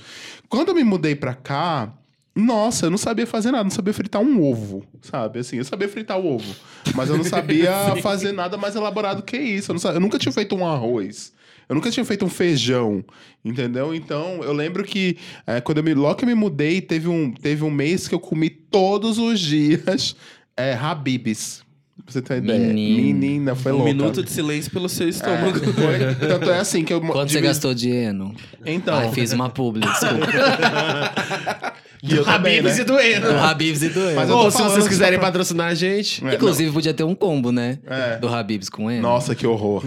Quando eu me mudei pra cá, nossa, eu não sabia fazer nada, não sabia fritar um ovo, sabe? Assim, eu sabia fritar o ovo, mas eu não sabia fazer nada mais elaborado que isso. Eu, não sa- eu nunca tinha feito um arroz. Eu nunca tinha feito um feijão, entendeu? Então, eu lembro que é, quando eu me, logo que eu me mudei, teve um, teve um mês que eu comi todos os dias é, Habibs. Pra você ter uma ideia. Menino. Menina, foi um louca. minuto de silêncio pelo seu estômago. Foi- tanto é assim que eu... Quanto você gastou de eno? Então. Ai, fiz uma publi, desculpa. E eu também, Habibs né? e do Eno. do Habibs e do eno. Mas eu Ou tô se falando vocês quiserem pra- patrocinar a gente. É, Inclusive, podia ter um combo, né? É. Do Habibs com eno. Nossa, que horror.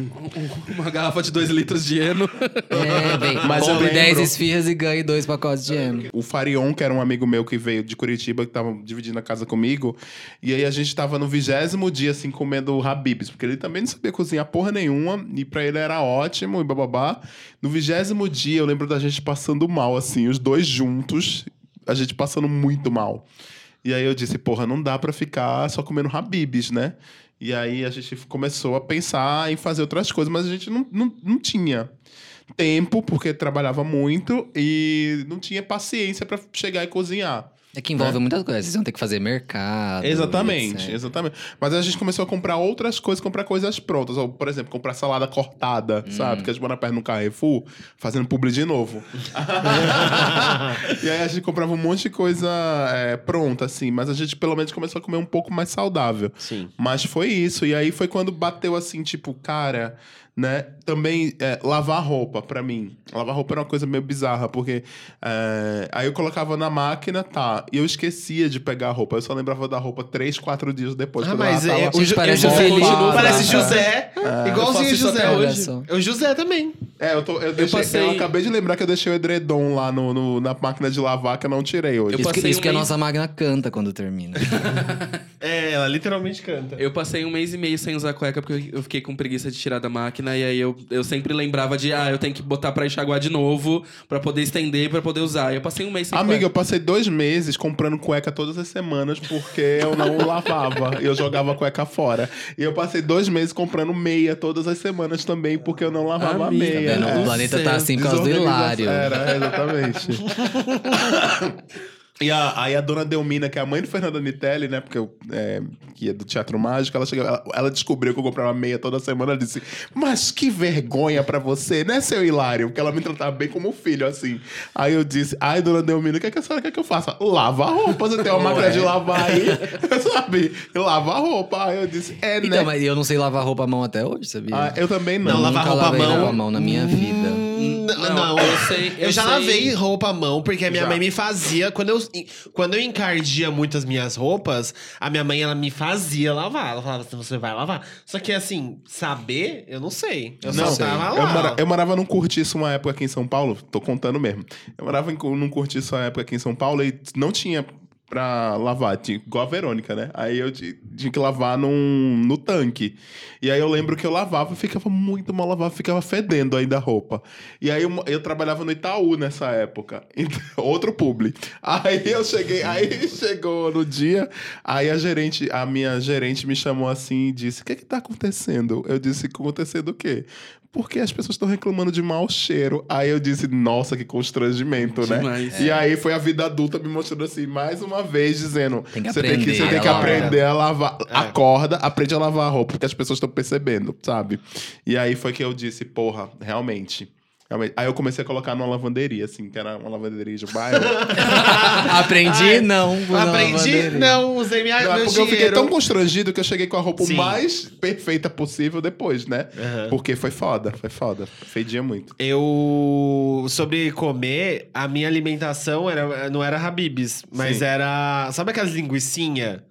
Uma garrafa de 2 litros de eno. É, bem. Mas eu compre lembro- 10 esfirras e ganhe dois pacotes de eno. O Farion, que era um amigo meu que veio de Curitiba, que tava dividindo a casa comigo. E aí a gente tava no vigésimo dia, assim, comendo Habibs. Porque ele também não sabia cozinhar porra nenhuma. E pra ele era ótimo e bababá. No vigésimo dia, eu lembro da gente passando mal, assim, os dois juntos. A gente passando muito mal. E aí eu disse, porra, não dá pra ficar só comendo Habibs, né? E aí a gente começou a pensar em fazer outras coisas, mas a gente não, não, não tinha tempo, porque trabalhava muito, e não tinha paciência pra chegar e cozinhar. É que envolve muitas coisas. Vocês vão ter que fazer mercado. Exatamente, etc. exatamente. Mas a gente começou a comprar outras coisas, comprar coisas prontas. Ou, por exemplo, comprar salada cortada, sabe? Que a gente mora perto no Carrefour, fazendo publi de novo. e aí a gente comprava um monte de coisa é, pronta, assim. Mas a gente pelo menos começou a comer um pouco mais saudável. Sim. Mas foi isso. E aí foi quando bateu assim, tipo, cara, né? Também é, lavar roupa pra mim. Lavar roupa era uma coisa meio bizarra, porque é, aí eu colocava na máquina, tá. E eu esquecia de pegar a roupa. Eu só lembrava da roupa três, quatro dias depois. Ah, mas é, o, parece é José, Felipe. parece É. José, Eu igualzinho José. hoje. só. O José também. É, eu, tô, eu, deixei, passei- eu acabei de lembrar que eu deixei o edredom lá no, no- na máquina de lavar, que eu não tirei hoje. Eu Isso, que, passei isso um que a nossa máquina canta quando termina. É, ela literalmente canta. Eu passei um mês e meio sem usar cueca porque eu fiquei com preguiça de tirar da máquina. E aí eu, eu sempre lembrava de, ah, eu tenho que botar pra enxaguar de novo, pra poder estender, pra poder usar. E eu passei um mês sem Amiga, eu cueca. passei dois meses comprando cueca todas as semanas porque eu não lavava. Eu jogava a cueca fora. E eu passei dois meses comprando meia todas as semanas também porque eu não lavava Amiga, a meia. Nossa. o planeta tá assim por causa do. Hilário. Era, exatamente. E a, aí a dona Delmina, que é a mãe do Fernando Nitelli, né? Porque eu, é, que é do Teatro Mágico, ela, chegou, ela, ela descobriu que eu comprava meia toda semana. Ela disse: Mas que vergonha pra você, né, seu Hilário? Porque ela me tratava bem como filho, assim. Aí eu disse: Ai, dona Delmina, o que, é que a senhora quer que eu faça? Lava a roupa, você tem uma máquina de lavar aí, sabe? Lava a roupa. Aí eu disse: É, né? Então, mas eu não sei lavar roupa à mão até hoje, sabia? Ah, eu também não. Não, lavar roupa à mão? roupa à mão na minha vida. Não, Não, eu sei- Eu, eu já sei. lavei roupa à mão, porque a minha Já. mãe me fazia. Quando eu, quando eu encardia muitas minhas roupas, a minha mãe ela me fazia lavar. Ela falava assim: você vai lavar. Só que assim, saber, eu não sei. Eu Não, só tava lá. eu, mora- eu morava num cortiço uma época aqui em São Paulo, tô contando mesmo. Eu morava em, num cortiço uma época aqui em São Paulo e não tinha pra lavar, tinha, igual a Verônica, né? Aí eu ti- tinha que lavar num, no tanque. E aí eu lembro que eu lavava ficava muito mal lavado, ficava fedendo ainda a roupa. E aí eu, eu trabalhava no Itaú nessa época, então, outro publi. Aí eu cheguei, aí chegou no dia, aí a gerente, a minha gerente me chamou assim e disse: O que que tá acontecendo? Eu disse: Acontecendo o quê? Porque as pessoas estão reclamando de mau cheiro. Aí eu disse, nossa, que constrangimento, né? Demais. E aí foi a vida adulta me mostrando assim, mais uma vez, dizendo: Tem que você tem que, aprender você tem a que lavar. aprender a lavar. É. Acorda, aprende a lavar a roupa, porque as pessoas estão percebendo, sabe? E aí foi que eu disse, porra, realmente. Realmente. Aí eu comecei a colocar numa lavanderia, assim, que era uma lavanderia de bairro. Aprendi? não. vou na Aprendi, não, usei minha, Não, é meu porque eu fiquei dinheiro. tão constrangido que eu cheguei com a roupa o Sim. mais perfeita possível depois, né? Aham. Porque foi foda, foi foda. Fedia muito. Eu. Sobre comer, a minha alimentação era, não era Habibs, mas Sim. era. Sabe aquelas linguiçinha?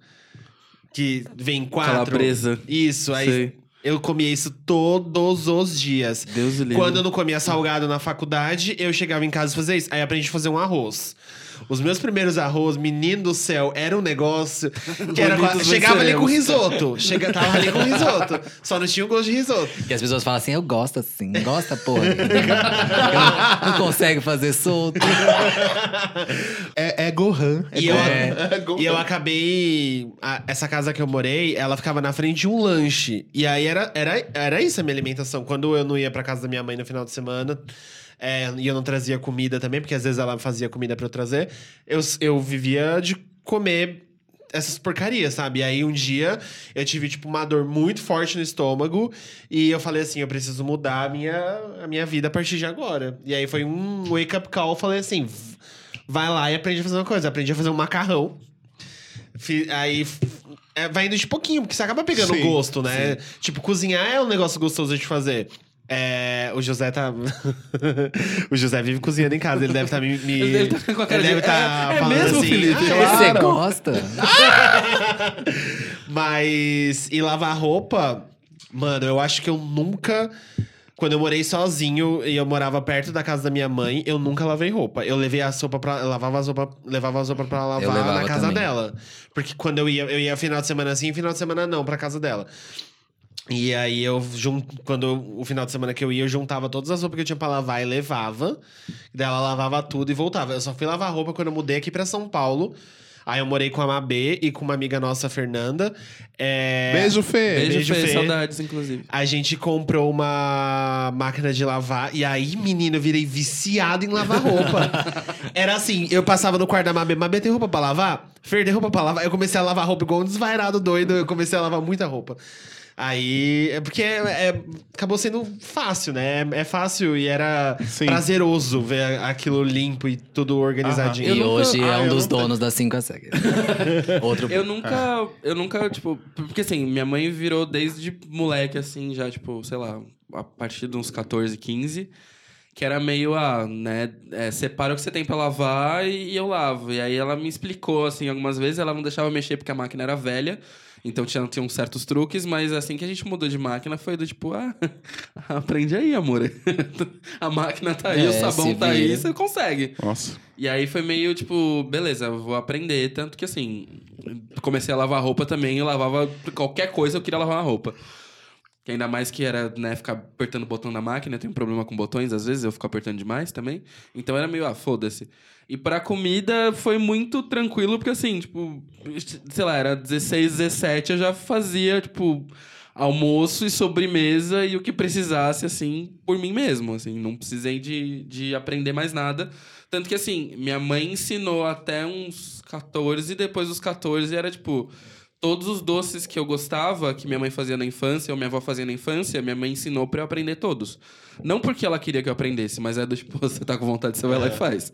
Que vem quatro? Calabresa. Isso, aí. Sei. Eu comia isso todos os dias. Deus livre. Quando eu não comia salgado na faculdade, eu chegava em casa e fazia isso. Aí aprendi a fazer um arroz. Os meus primeiros arroz, menino do céu, era um negócio que era quase- chegava ali com risoto. Chega, tava ali com risoto. Só não tinha o gosto de risoto. E as pessoas falam assim, eu gosto assim. Gosta, porra. não, não consegue fazer solto. É, é Gohan. É E eu, Gohan. É Gohan. e eu acabei. a- essa casa que eu morei, ela ficava na frente de um lanche. E aí era, era, era isso a minha alimentação. Quando eu não ia pra casa da minha mãe no final de semana. É, e eu não trazia comida também, porque às vezes ela fazia comida pra eu trazer. Eu, eu vivia de comer essas porcarias, sabe? E aí um dia eu tive, tipo, uma dor muito forte no estômago. E eu falei assim: eu preciso mudar a minha, a minha vida a partir de agora. E aí foi um wake-up call. Eu falei assim: "V- vai lá e aprende a fazer uma coisa. Aprendi a fazer um macarrão. Aí é, vai indo de pouquinho, porque você acaba pegando Sim, gosto, né? Tipo, cozinhar é um negócio gostoso de fazer. É, o José tá. o José vive cozinhando em casa, ele deve estar me, me. Ele deve tá com a cara ele de- deve tá É- é falando mesmo, assim, Felipe? "Ah. Você gosta? Mas. E lavar roupa, mano, eu acho que eu nunca. Quando eu morei sozinho e eu morava perto da casa da minha mãe, eu nunca lavei roupa. Eu levei a sopa pra. lavava as roupas, levava as roupas pra lavar na casa também. dela. Porque quando eu ia, eu ia final de semana assim, final de semana não, pra casa dela. E aí eu quando eu- o final de semana que eu ia, eu juntava todas as roupas que eu tinha pra lavar e levava. Daí ela lavava tudo e voltava. Eu só fui lavar roupa quando eu mudei aqui pra São Paulo. Aí eu morei com a Mabê e com uma amiga nossa, Fernanda. É, Beijo, Fê. Beijo, Beijo, Fê, Fê. saudades, inclusive. A gente comprou uma máquina de lavar. E aí, menino, eu virei viciado em lavar roupa. Era assim, eu passava no quarto da Mabê. Mabê, tem roupa pra lavar? Fer, tem roupa pra lavar? Eu comecei a lavar roupa igual um desvairado doido. Eu comecei a lavar muita roupa. Aí, é porque é- é- acabou sendo fácil, né? É, é fácil e era Sim. prazeroso ver aquilo limpo e tudo organizadinho. E nunca- hoje é Ah, um eu dos nunca- donos das 5 a SEG. Outro. Eu nunca, eu nunca, tipo, porque assim, minha mãe virou desde moleque, assim, já, tipo, sei lá, a partir de uns 14, 15, que era meio, ah, né, é, separa o que você tem pra lavar e, e eu lavo. E aí ela me explicou, assim, algumas vezes, ela não deixava mexer porque a máquina era velha, então tinha, tinha uns certos truques, mas assim que a gente mudou de máquina foi do tipo, ah, aprende aí, amor. a máquina tá aí, É, o sabão tá aí, você consegue. Nossa. E aí foi meio tipo, beleza, vou aprender. Tanto que assim, comecei a lavar roupa também, eu lavava qualquer coisa, eu queria lavar uma roupa. Que ainda mais que era, né, ficar apertando o botão da máquina, eu tenho problema com botões, às vezes eu fico apertando demais também. Então era meio, ah, foda-se. E pra comida foi muito tranquilo, porque assim, tipo, sei lá, era 16, 17, eu já fazia, tipo, almoço e sobremesa e o que precisasse, assim, por mim mesmo, assim. Não precisei de, de aprender mais nada. Tanto que, assim, minha mãe ensinou até uns 14, e depois dos 14 era, tipo... Todos os doces que eu gostava, que minha mãe fazia na infância, ou minha avó fazia na infância, minha mãe ensinou pra eu aprender todos. Não porque ela queria que eu aprendesse, mas é do tipo, você tá com vontade, você vai lá e faz.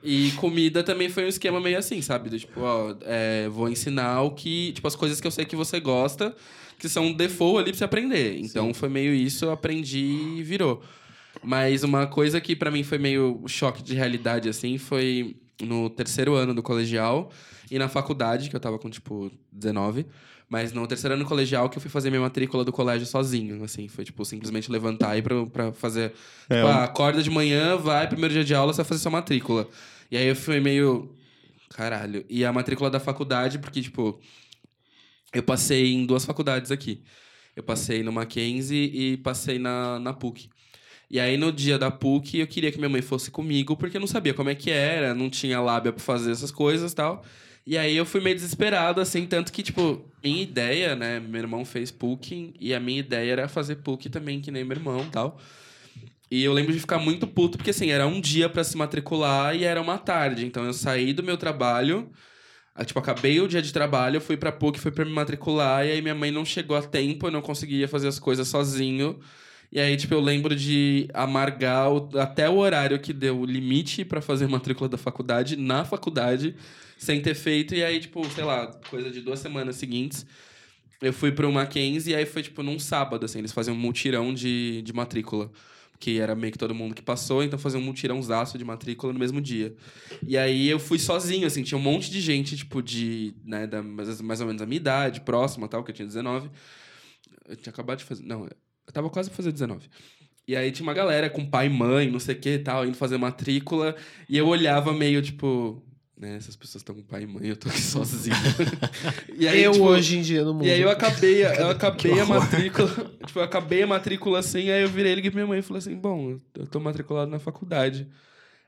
E comida também foi um esquema meio assim, sabe? Do tipo, ó, é, vou ensinar o que. Tipo, as coisas que eu sei que você gosta, que são um default ali pra você aprender. Então foi meio isso, eu aprendi e virou. Mas uma coisa que pra mim foi meio choque de realidade, assim, foi no terceiro ano do colegial e na faculdade, que eu tava com, tipo, 19. Mas no terceiro ano colegial que eu fui fazer minha matrícula do colégio sozinho, assim. Foi, tipo, simplesmente levantar e ir pra, pra fazer... É, tipo, um- ah, acorda de manhã, vai, primeiro dia de aula, você vai fazer sua matrícula. E aí eu fui meio... Caralho. E a matrícula da faculdade, porque, tipo... Eu passei em duas faculdades aqui. Eu passei no Mackenzie e passei na, na PUC. E aí, no dia da PUC, eu queria que minha mãe fosse comigo, porque eu não sabia como é que era, não tinha lábia pra fazer essas coisas e tal. E aí, eu fui meio desesperado, assim, tanto que, tipo, minha ideia, né? Meu irmão fez PUC, e a minha ideia era fazer PUC também, que nem meu irmão e tal. E eu lembro de ficar muito puto, porque, assim, era um dia pra se matricular e era uma tarde. Então, eu saí do meu trabalho... Tipo, acabei o dia de trabalho, fui pra PUC, fui pra me matricular, e aí minha mãe não chegou a tempo, eu não conseguia fazer as coisas sozinho. E aí, tipo, eu lembro de amargar o- até o horário que deu o limite pra fazer matrícula da faculdade, na faculdade, sem ter feito. E aí, tipo, sei lá, coisa de duas semanas seguintes, eu fui pro Mackenzie e aí foi, tipo, num sábado, assim, eles faziam um mutirão de, de matrícula. Que era meio que todo mundo que passou, então faziam um mutirãozaço de matrícula no mesmo dia. E aí eu fui sozinho, assim, tinha um monte de gente, tipo, de, né, da, mais, mais ou menos a minha idade, próxima tal, que eu tinha 19. Eu tinha acabado de fazer. Não, eu tava quase pra fazer 19. E aí tinha uma galera com pai e mãe, não sei o que e tal, indo fazer matrícula. E eu olhava meio, tipo, né, essas pessoas estão com pai e mãe, eu tô aqui sozinho. e aí, eu tipo, hoje em dia no mundo. E aí eu acabei, eu acabei a matrícula. tipo, eu acabei a matrícula assim, aí eu virei ele pra minha mãe e falei assim: bom, eu tô matriculado na faculdade.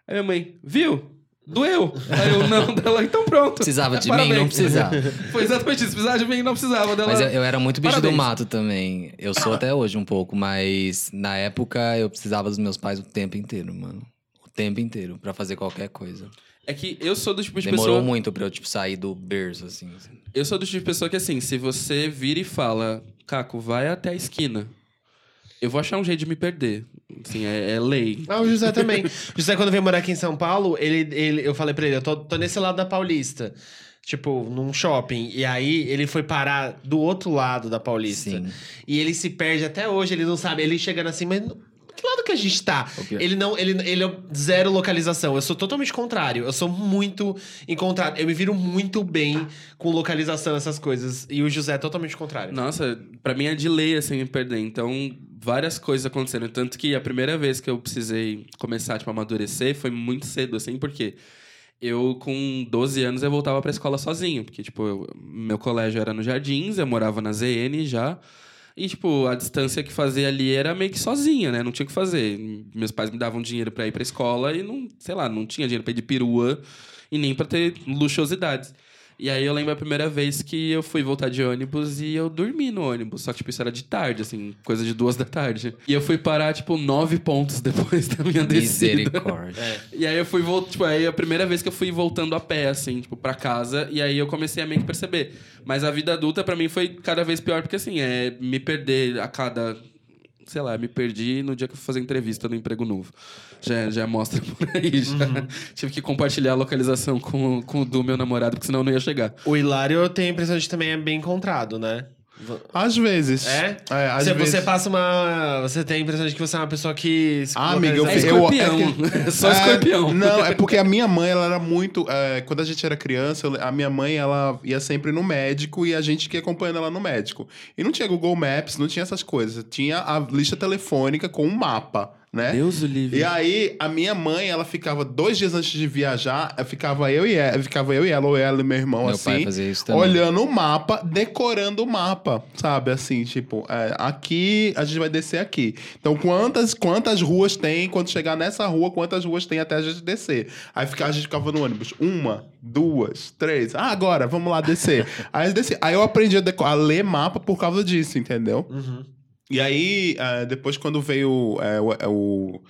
Aí minha mãe, viu? Doeu. Aí eu, não, dela, então pronto. Precisava de mim, Parabéns. não precisava. Foi exatamente isso. Precisava de mim, não precisava dela. Mas eu, eu era muito bicho Parabéns. do mato também. Eu sou até hoje um pouco, mas na época eu precisava dos meus pais o tempo inteiro, mano. O tempo inteiro, pra fazer qualquer coisa. É que eu sou do tipo de Demorou pessoa. muito pra eu, tipo, sair do berço, assim. Eu sou do tipo de pessoa que, assim, se você vira e fala, Caco, vai até a esquina, eu vou achar um jeito de me perder. Assim, é, é lei. Ah, o José também. O José, quando veio morar aqui em São Paulo, ele, ele, eu falei pra ele, eu tô, tô nesse lado da Paulista. Tipo, num shopping. E aí, ele foi parar do outro lado da Paulista. Sim. E ele se perde até hoje, ele não sabe. Ele chegando assim, mas... Que lado que a gente tá? Ele não, ele, ele é zero localização. Eu sou totalmente contrário. Eu sou muito encontrado. Eu me viro muito bem com localização, essas coisas. E o José é totalmente contrário. Nossa, pra mim é de lei, assim, me perder. Então, várias coisas aconteceram. Tanto que a primeira vez que eu precisei começar, tipo, a amadurecer foi muito cedo, assim, porque eu, com 12 anos, eu voltava pra escola sozinho. Porque, tipo, eu- meu colégio era no Jardins, eu morava na ZN já. E, tipo, a distância que fazia ali era meio que sozinha, né? Não tinha o que fazer. Meus pais me davam dinheiro pra ir pra escola e não, sei lá, não tinha dinheiro pra ir de perua e nem pra ter luxuosidades. E aí eu lembro a primeira vez que eu fui voltar de ônibus e eu dormi no ônibus. Só que, tipo, isso era de tarde, assim, coisa de duas da tarde. E eu fui parar, tipo, nove pontos depois da minha descida. Misericórdia. E aí eu fui voltando, tipo, aí a primeira vez que eu fui voltando a pé, assim, tipo, pra casa, e aí eu comecei a meio que perceber. Mas a vida adulta, pra mim, foi cada vez pior, porque assim, é me perder a cada. Sei lá, me perdi no dia que eu fui fazer entrevista no emprego novo. Já, já mostra por aí. Já. Tive que compartilhar a localização com, com o do meu namorado, porque senão eu não ia chegar. O Hilário, eu tenho a impressão de que também é bem encontrado, né? Às vezes. É? às Você, vezes. você passa uma. Você tem a impressão de que você é uma pessoa que. Ah, amiga, eu É Eu- escorpião. É, só É, escorpião. Não, é porque a minha mãe, ela era muito. é, quando a gente era criança, eu- a minha mãe, ela ia sempre no médico e a gente que ia acompanhando ela no médico. E não tinha Google Maps, não tinha essas coisas. Tinha a lista telefônica com um mapa, né? Deus o livre. E aí, a minha mãe, ela ficava dois dias antes de viajar, eu ficava eu e ela, ficava eu e ela, ou ela e meu irmão, Meu assim, pai fazia isso também. olhando o mapa, decorando o mapa, sabe? Assim, tipo, é, aqui a gente vai descer aqui. Então, quantas, quantas ruas tem, quando chegar nessa rua, quantas ruas tem até a gente descer? Aí fica, a gente ficava no ônibus, uma, duas, três, ah, agora, vamos lá descer. aí, eu desci. aí eu aprendi a, a ler mapa por causa disso, entendeu? Uhum. E aí, eh, depois quando veio eh, o, o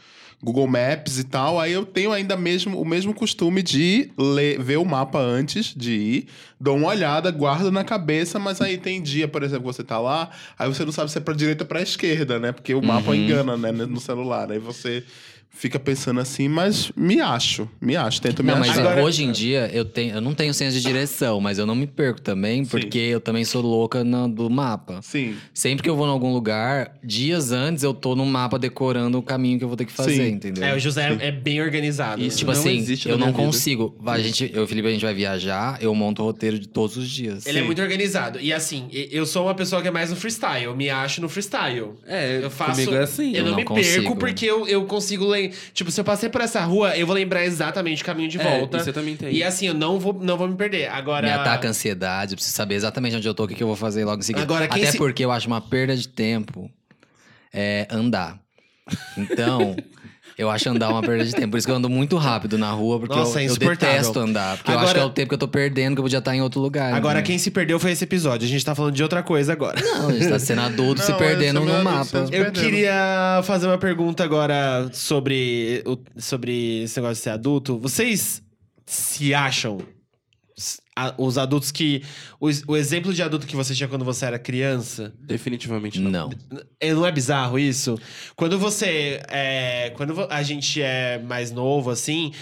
Google Maps e tal, aí eu tenho ainda mesmo o mesmo costume de ler, ver o mapa antes de ir, dou uma olhada, guardo na cabeça, mas aí tem dia, por exemplo, que você tá lá, aí você não sabe se é pra direita ou pra esquerda, né? Porque o mapa Uhum. engana, né, no celular. Aí você fica pensando assim, mas me acho, me acho, tento me Não, mas achar. Agora- hoje em dia eu, tenho, eu não tenho senso de direção, mas eu não me perco também, Sim. porque eu também sou louca na- do mapa. Sim. Sempre que eu vou em algum lugar, dias antes eu tô no mapa decorando o caminho que eu vou ter que fazer, Sim. entendeu? É, o José é bem organizado. E, tipo não assim, eu não vida. consigo. Vai, a gente, eu e o Felipe, a gente vai viajar, eu monto o roteiro de todos os dias. Ele é Sim. muito organizado. E assim, eu sou uma pessoa que é mais no freestyle. Eu me acho no freestyle. É, Eu faço. comigo é assim. Eu, eu não, não me consigo. perco porque eu, eu consigo ler. Tipo, se eu passei por essa rua, eu vou lembrar exatamente o caminho de É, volta. e você também tem. E assim, eu não vou, não vou me perder. Agora. Me ataca a ansiedade, eu preciso saber exatamente onde eu tô, o que, que eu vou fazer logo em seguida. Agora, quem Até se- porque eu acho uma perda de tempo é andar. Então, eu acho andar uma perda de tempo. Por isso que eu ando muito rápido na rua, porque Nossa, é eu, eu insuportável. detesto andar. Porque eu acho Agora- que é o tempo que eu tô perdendo, que eu podia estar em outro lugar. Agora, entendeu? quem se perdeu foi esse episódio. A gente tá falando de outra coisa agora. Não, a gente tá sendo adulto se Não, perdendo esse é no mapa. é- Eu Perdendo. queria fazer uma pergunta agora sobre, o- sobre esse negócio de ser adulto. Vocês se acham a- os adultos que. O, o exemplo de adulto que você tinha quando você era criança? Definitivamente não. Não. É, não é bizarro isso? Quando você. É, quando a gente é mais novo, assim.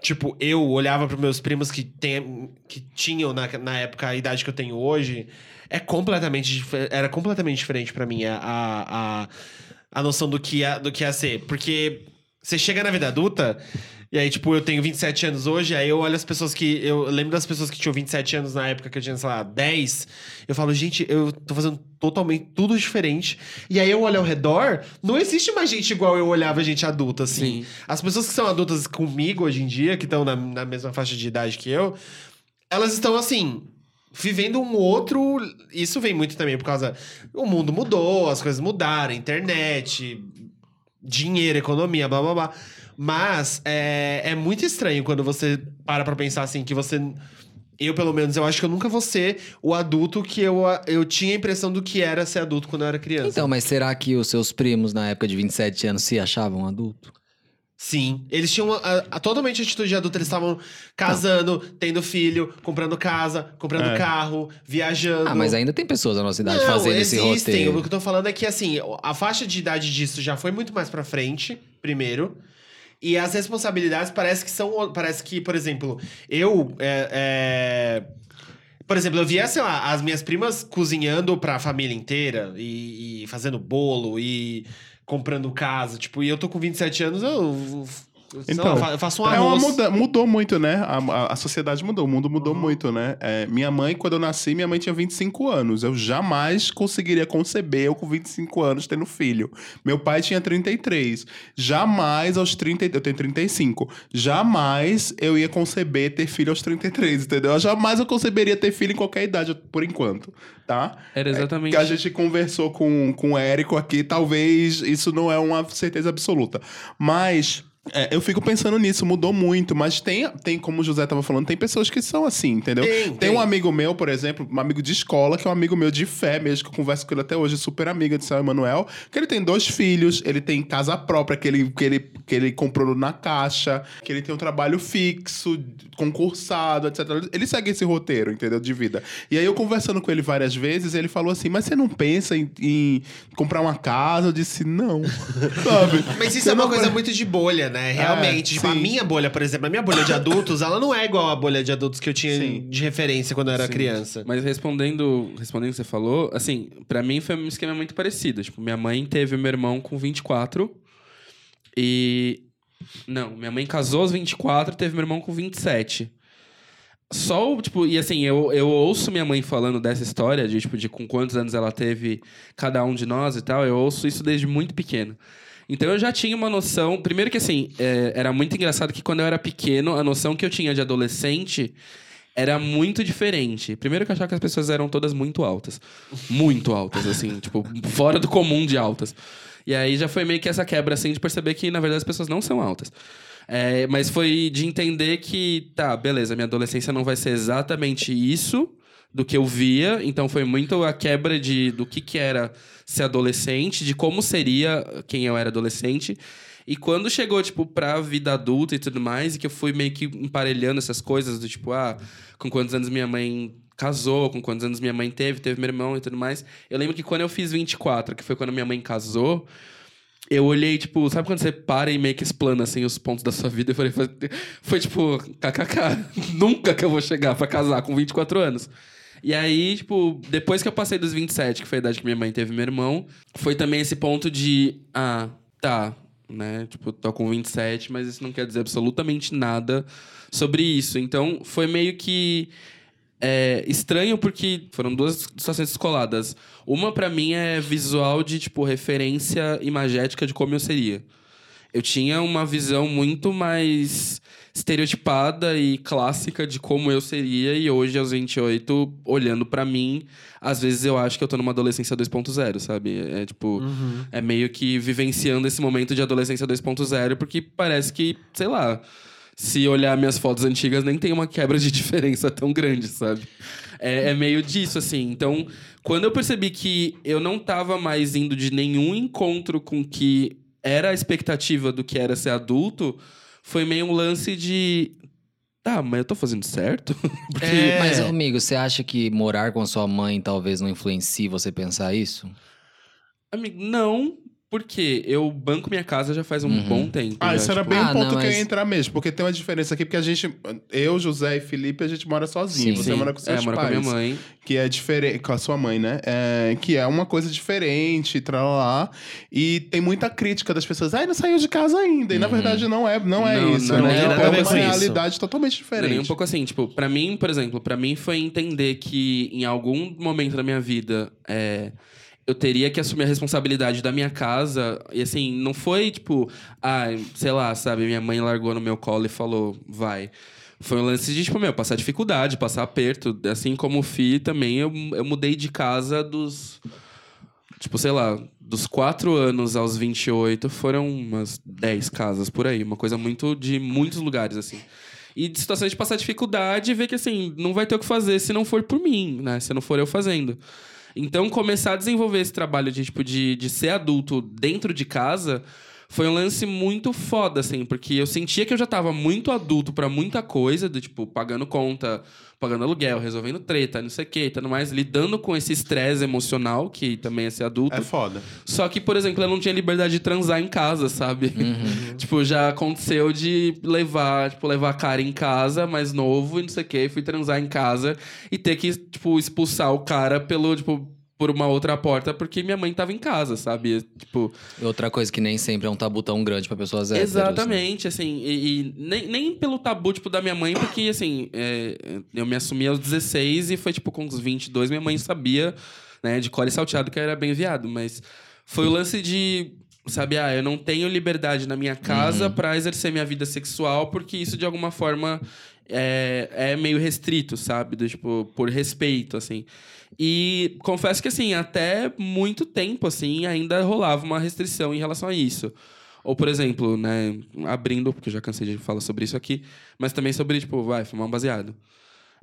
Tipo, eu olhava para meus primos que, tem, que tinham na, na época a idade que eu tenho hoje. É completamente. Era completamente diferente para mim a, a, a, a noção do que, ia, do que ia ser. Porque você chega na vida adulta. E aí, tipo, eu tenho 27 anos hoje, aí eu olho as pessoas que. Eu lembro das pessoas que tinham 27 anos na época que eu tinha, sei lá, 10. Eu falo, gente, eu tô fazendo totalmente tudo diferente. E aí eu olho ao redor, não existe mais gente igual eu olhava gente adulta, assim. Sim. As pessoas que são adultas comigo hoje em dia, que estão na, na mesma faixa de idade que eu, elas estão assim. Vivendo um outro. Isso vem muito também por causa. O mundo mudou, as coisas mudaram, internet, dinheiro, economia, blá blá blá. Mas é, é muito estranho quando você para pra pensar assim, que você. Eu, pelo menos, eu acho que eu nunca vou ser o adulto que eu, eu tinha a impressão do que era ser adulto quando eu era criança. Então, mas será que os seus primos, na época de 27 anos, se achavam adulto? Sim. Eles tinham a, a- totalmente a atitude de adulto. Eles estavam casando, tendo filho, comprando casa, comprando É. carro, viajando. Ah, mas ainda tem pessoas da nossa idade Não, fazendo esse existem. roteiro. O que eu tô falando é que, assim, a faixa de idade disso já foi muito mais pra frente, primeiro. E as responsabilidades parece que são. Parece que, por exemplo, eu. é, é, Por exemplo, eu via, sei lá, as minhas primas cozinhando pra família inteira e, e fazendo bolo e comprando casa. Tipo, e eu tô com 27 anos, eu. Lá, Então, eu faço um É uma muda, mudou muito, né? A, a, a sociedade mudou, o mundo mudou muito, né? É, minha mãe, quando eu nasci, minha mãe tinha 25 anos. Eu jamais conseguiria conceber eu com 25 anos tendo filho. Meu pai tinha 33. Jamais aos 30. Eu tenho 35. Jamais eu ia conceber ter filho aos 33, entendeu? Jamais eu conceberia ter filho em qualquer idade, por enquanto, tá? Era exatamente. que a gente conversou com, com o Érico aqui, talvez isso não é uma certeza absoluta. Mas É, eu fico pensando nisso, mudou muito, mas tem, tem, como o José tava falando, tem pessoas que são assim, entendeu? Tem, tem. um amigo meu, por exemplo, um amigo de escola, que é um amigo meu de fé mesmo, que eu converso com ele até hoje, super amiga de São Emanuel, que ele tem dois filhos, ele tem casa própria que ele, que ele, que ele comprou na caixa, que ele tem um trabalho fixo, concursado, etc. Ele segue esse roteiro, entendeu? De vida. E aí eu conversando com ele várias vezes, ele falou assim: Mas você não pensa em, em comprar uma casa? Eu disse, não. Sabe? Mas isso Você é uma coisa vai- muito de bolha, né? Realmente. tipo, a minha bolha, por exemplo, a minha bolha de adultos, ela não é igual à bolha de adultos que eu tinha Sim. de referência quando eu era Sim. criança. Mas respondendo, respondendo o que você falou, assim, pra mim foi um esquema muito parecido. Tipo, minha mãe teve o meu irmão com 24 e... Não, minha mãe casou aos 24 teve meu irmão com 27. Só, o, tipo, e assim, eu, eu ouço minha mãe falando dessa história, de, tipo, de com quantos anos ela teve cada um de nós e tal, eu ouço isso desde muito pequeno. Então eu já tinha uma noção. Primeiro que assim, é, era muito engraçado que quando eu era pequeno, a noção que eu tinha de adolescente era muito diferente. Primeiro que eu achava que as pessoas eram todas muito altas. Muito altas, assim, tipo, fora do comum de altas. E aí já foi meio que essa quebra, assim, de perceber que, na verdade, as pessoas não são altas. É, mas foi de entender que, tá, beleza, minha adolescência não vai ser exatamente isso do que eu via. Então foi muito a quebra de, do que, que era ser adolescente, de como seria quem eu era adolescente. E quando chegou, tipo, pra vida adulta e tudo mais, e que eu fui meio que emparelhando essas coisas, do tipo, ah, com quantos anos minha mãe casou, com quantos anos minha mãe teve, teve meu irmão e tudo mais. Eu lembro que quando eu fiz 24, que foi quando minha mãe casou, eu olhei, tipo, sabe quando você para e meio que explana, assim, os pontos da sua vida? Eu falei, foi, foi tipo, kkk, nunca que eu vou chegar pra casar com 24 anos. E aí, tipo, depois que eu passei dos 27, que foi a idade que minha mãe teve meu irmão, foi também esse ponto de, ah, tá, né? Tipo, tô com 27, mas isso não quer dizer absolutamente nada sobre isso. Então, foi meio que é, estranho porque foram duas situações descoladas. Uma, pra mim, é visual de, tipo, referência imagética de como eu seria. Eu tinha uma visão muito mais estereotipada e clássica de como eu seria, e hoje, aos 28, olhando pra mim, às vezes eu acho que eu tô numa adolescência 2.0, sabe? É tipo, é meio que vivenciando esse momento de adolescência 2.0, porque parece que, sei lá, se olhar minhas fotos antigas, nem tem uma quebra de diferença tão grande, sabe? É, é meio disso, assim. Então, quando eu percebi que eu não tava mais indo de nenhum encontro com que era a expectativa do que era ser adulto, foi meio um lance de. Tá, mas eu tô fazendo certo? Porque. É. Mas, amigo, você acha que morar com a sua mãe talvez não influencie você pensar isso? Amigo, não, porque eu banco minha casa já faz um Uhum. bom tempo. Ah, já, isso era tipo, bem Ah, um ponto não, que eu ia entrar mesmo, porque tem uma diferença aqui, porque a gente, eu, José e Felipe, a gente mora sozinho. Sim. Você sim. mora com seus é, mora pais. com a minha mãe. Que é diferente, com a sua mãe, né? É, que é uma coisa diferente, tralalá. E tem muita crítica das pessoas, ai, não saiu de casa ainda. E na verdade não é, não é Não, isso. não, é não é ver uma com isso. realidade totalmente Não é diferente. nem um pouco assim, tipo, pra mim, por exemplo, pra mim foi entender que em algum momento da minha vida é, eu teria que assumir a responsabilidade da minha casa. E assim, não foi tipo, ah, sei lá, sabe, minha mãe largou no meu colo e falou, vai. Foi um lance de, tipo, meu, passar dificuldade, passar aperto. Assim como o Fi também, eu, eu mudei de casa dos. Tipo, sei lá, dos 4 anos aos 28 foram umas 10 casas por aí. Uma coisa muito de muitos lugares, assim. E de situações de passar dificuldade e ver que, assim, não vai ter o que fazer se não for por mim, né? Se não for eu fazendo. Então, começar a desenvolver esse trabalho de, tipo, de, de ser adulto dentro de casa foi um lance muito foda, assim, porque eu sentia que eu já tava muito adulto pra muita coisa, do tipo, pagando conta, pagando aluguel, resolvendo treta, não sei o que, e tudo mais, lidando com esse estresse emocional, que também é ser adulto. É foda. Só que, por exemplo, eu não tinha liberdade de transar em casa, sabe? Uhum. tipo, já aconteceu de levar, tipo, levar a cara em casa, mais novo e não sei o quê, fui transar em casa e ter que, tipo, expulsar o cara pelo, tipo, por uma outra porta porque minha mãe tava em casa, sabe? Tipo, Outra coisa que nem sempre é um tabu tão grande pra pessoas héteros. né? Exatamente, assim, e, e nem, nem pelo tabu, tipo, da minha mãe, porque, assim, é, eu me assumi aos 16 e foi, tipo, com uns 22, minha mãe sabia, né, de core salteado que eu era bem viado, mas foi o lance de, sabe, ah, eu não tenho liberdade na minha casa Uhum. pra exercer minha vida sexual, porque isso, de alguma forma, é, é meio restrito, sabe, do, tipo, por respeito, assim. E confesso que, assim, até muito tempo, assim, ainda rolava uma restrição em relação a isso. Ou, por exemplo, né, abrindo, porque eu já cansei de falar sobre isso aqui, mas também sobre, tipo, vai, fumar um baseado.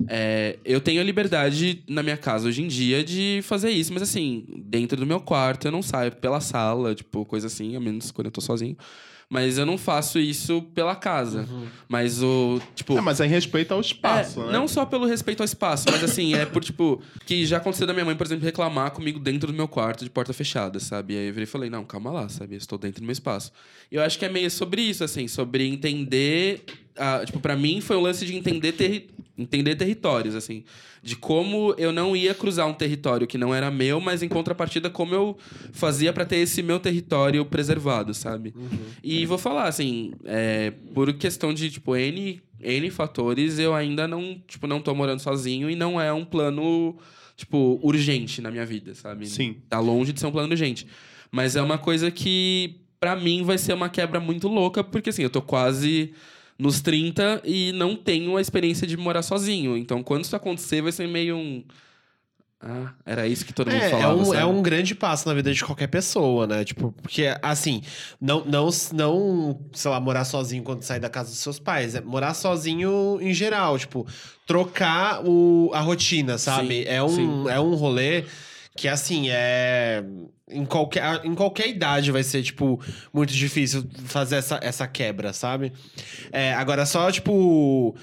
É, eu tenho a liberdade na minha casa hoje em dia de fazer isso, mas assim, dentro do meu quarto eu não saio pela sala, tipo, coisa assim, a menos quando eu tô sozinho. Mas eu não faço isso pela casa. Mas o, tipo... É, mas é em respeito ao espaço, É, né? Não só pelo respeito ao espaço, mas assim, é por, tipo, que já aconteceu da minha mãe, por exemplo, reclamar comigo dentro do meu quarto de porta fechada, sabe? E aí eu virei e falei, não, calma lá, sabe? Eu estou dentro do meu espaço. E eu acho que é meio sobre isso, assim, sobre entender. Ah, tipo, pra mim foi um lance de entender, terri entender territórios, assim. De como eu não ia cruzar um território que não era meu, mas em contrapartida, como eu fazia pra ter esse meu território preservado, sabe? E vou falar, assim, é, por questão de, tipo, N, N fatores, eu ainda não, tipo, não tô morando sozinho e não é um plano, tipo, urgente na minha vida, sabe? Sim. Tá longe de ser um plano urgente. Mas é uma coisa que, pra mim, vai ser uma quebra muito louca, porque, assim, eu tô quase nos 30 e não tenho a experiência de morar sozinho. Então, quando isso acontecer, vai ser meio um... Ah, era isso que todo mundo É, é falava, um, sabe? é um grande passo na vida de qualquer pessoa, né? Tipo, porque, assim, não, não, não, sei lá, morar sozinho quando sair da casa dos seus pais. É morar sozinho em geral, tipo, trocar o, a rotina, sabe? Sim, é, um, sim. é um rolê que, assim, é. Em qualquer, em qualquer idade vai ser, tipo, muito difícil fazer essa, essa quebra, sabe? É, agora, só, tipo,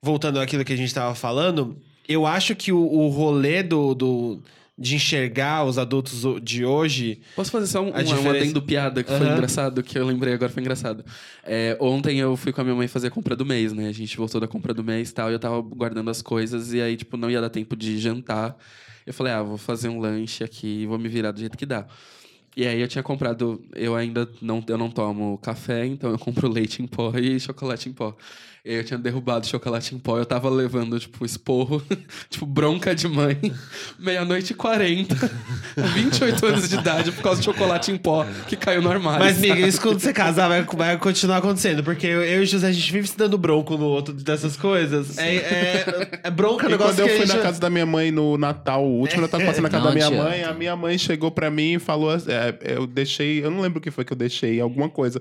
voltando àquilo que a gente tava falando, eu acho que o, o rolê do, do, de enxergar os adultos de hoje. Posso fazer só um, A um, um diferença- adendo piada que foi Aham. engraçado, que eu lembrei agora foi engraçado. É, ontem eu fui com a minha mãe fazer a compra do mês, né? A gente voltou da compra do mês e tal, e eu tava guardando as coisas, e aí, tipo, não ia dar tempo de jantar. Eu falei, ah, vou fazer um lanche aqui e vou me virar do jeito que dá. E aí eu tinha comprado, eu ainda não, eu não tomo café, então eu compro leite em pó e chocolate em pó. Eu tinha derrubado chocolate em pó, eu tava levando, tipo, esporro, tipo, bronca de mãe, meia-noite e 40, 28 anos de idade, por causa de chocolate em pó que caiu no armário. Mas, amiga, isso quando você casar vai, vai continuar acontecendo. Porque eu, eu e o José, a gente vive se dando bronco no outro dessas coisas. É, é, é bronca, E negócio quando eu fui na gente- casa da minha mãe no Natal, o último Natal que eu passei na casa Não da minha adianta. mãe, a minha mãe chegou pra mim e falou assim, é, eu deixei, eu não lembro o que foi que eu deixei, alguma coisa.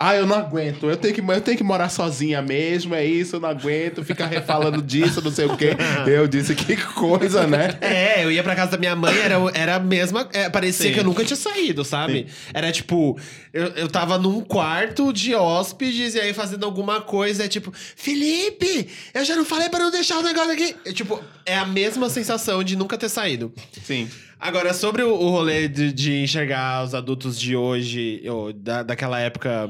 Ah, eu não aguento, eu tenho que, eu tenho que morar sozinha mesmo, é isso, eu não aguento, ficar refalando disso, não sei o quê. Eu disse, que coisa, né? É, eu ia pra casa da minha mãe, era, era a mesma. é, parecia Sim. que eu nunca tinha saído, sabe? Era tipo, eu, eu tava num quarto de hóspedes e aí fazendo alguma coisa, é tipo, Felipe, eu já não falei pra não deixar o negócio aqui. É, tipo, é a mesma sensação de nunca ter saído. Sim. Agora, sobre o, o rolê de, de enxergar os adultos de hoje, ou da, daquela época.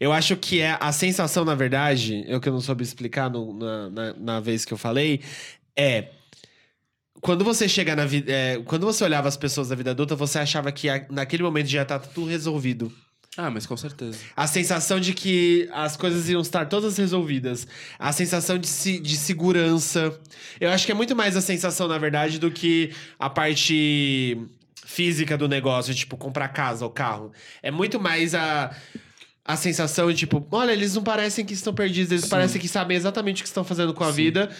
Eu acho que é a sensação, na verdade, eu que eu não soube explicar no- na, na, na vez que eu falei, é. Quando você chega na vida. quando você olhava as pessoas da vida adulta, você achava que a- naquele momento já tá tudo resolvido. Ah, mas com certeza. A sensação de que as coisas iam estar todas resolvidas. A sensação de, se- de segurança. Eu acho que é muito mais a sensação, na verdade, do que a parte física do negócio, tipo, comprar casa ou carro. É muito mais a. A sensação de tipo, olha, eles não parecem que estão perdidos, eles parecem que sabem exatamente o que estão fazendo com a vida.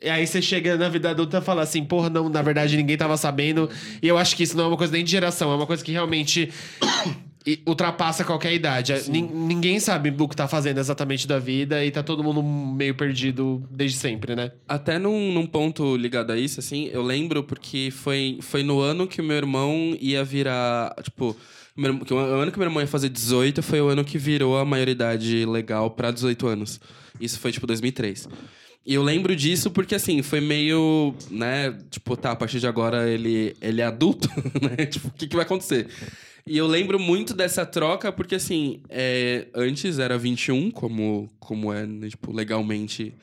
E aí você chega na vida adulta e fala assim, porra, não, na verdade ninguém tava sabendo. E eu acho que isso não é uma coisa nem de geração, é uma coisa que realmente ultrapassa qualquer idade. É, Nin- ninguém sabe o que tá fazendo exatamente da vida e tá todo mundo meio perdido desde sempre, né? Até num, num ponto ligado a isso, assim, eu lembro porque foi, foi no ano que o meu irmão ia virar. Tipo, o, ano que meu irmão ia fazer 18 foi o ano que virou a maioridade legal pra 18 anos. Isso foi, tipo, 2003. E eu lembro disso porque, assim, foi meio, né? Tipo, tá, a partir de agora ele, ele é adulto, né? Tipo, o que, que vai acontecer? E eu lembro muito dessa troca porque, assim, é, antes era 21, como, como é, né, tipo, legalmente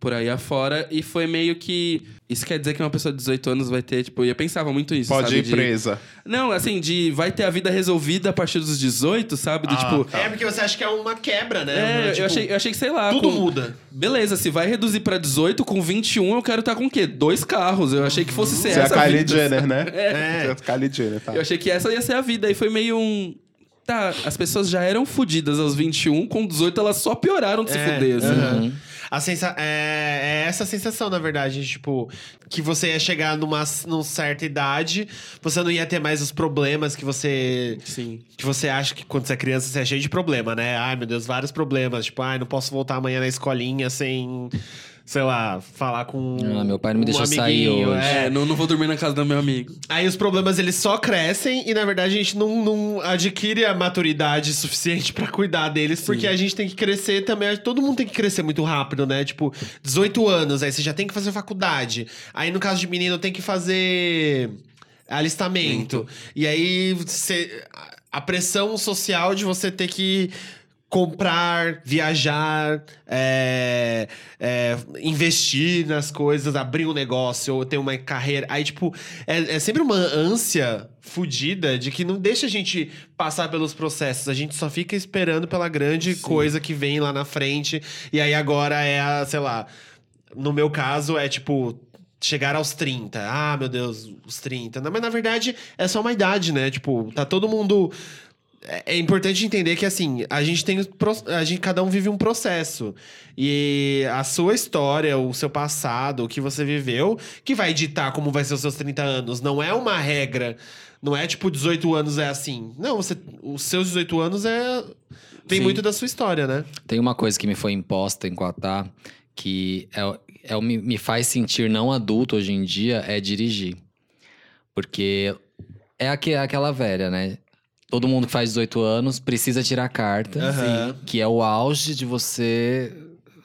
por aí afora. E foi meio que... Isso quer dizer que uma pessoa de 18 anos vai ter, tipo... Eu pensava muito nisso, Pode sabe? ir de- presa. Não, assim, de... Vai ter a vida resolvida a partir dos 18, sabe? Do Ah, tipo... tá. É porque você acha que é uma quebra, né? É, Tipo, eu, achei, eu achei que, sei lá... Tudo com- muda. Beleza, se vai reduzir pra 18, com 21 eu quero estar com o quê? Dois carros. Eu achei que fosse ser Você é a essa Kylie vida. Jenner, né? É. Você é a Kylie Jenner, tá? Eu achei que essa ia ser a vida. E foi meio um. Tá, as pessoas já eram fodidas aos 21, com 18 elas só pioraram de se É, fuder, assim. A sensa é, é essa sensação, na verdade, tipo, que você ia chegar numa, numa certa idade, você não ia ter mais os problemas que você. Sim. Que você acha que quando você é criança você é cheio de problema, né? Ai, meu Deus, vários problemas. Tipo, ai, não posso voltar amanhã na escolinha sem. Sei lá, falar com. Ah, meu pai não me um deixou sair hoje. é. É, não, não vou dormir na casa do meu amigo. Aí os problemas eles só crescem e na verdade a gente não, não adquire a maturidade suficiente pra cuidar deles, porque a gente tem que crescer também. Todo mundo tem que crescer muito rápido, né? Tipo, 18 anos, aí você já tem que fazer faculdade. Aí no caso de menino tem que fazer alistamento. E aí você, a pressão social de você ter que comprar, viajar, é, é, investir nas coisas, abrir um negócio, ou ter uma carreira. Aí, tipo, é, é sempre uma ânsia fodida de que não deixa a gente passar pelos processos. A gente só fica esperando pela grande coisa que vem lá na frente. E aí agora é a, sei lá. No meu caso, é tipo. Chegar aos 30. Ah, meu Deus, os 30. Não, mas na verdade é só uma idade, né? Tipo, tá todo mundo é é importante entender que assim, a gente tem a gente cada um vive um processo. E a sua história, o seu passado, o que você viveu, que vai ditar como vai ser os seus 30 anos, não é uma regra. Não é tipo 18 anos é assim. Não, você os seus 18 anos é tem Sim. muito da sua história, né? Tem uma coisa que me foi imposta em Quatá que é, é, me, me faz sentir não adulto hoje em dia é dirigir. Porque é aque- aquela velha, né? Todo mundo que faz 18 anos precisa tirar carta, Aham. que é o auge de você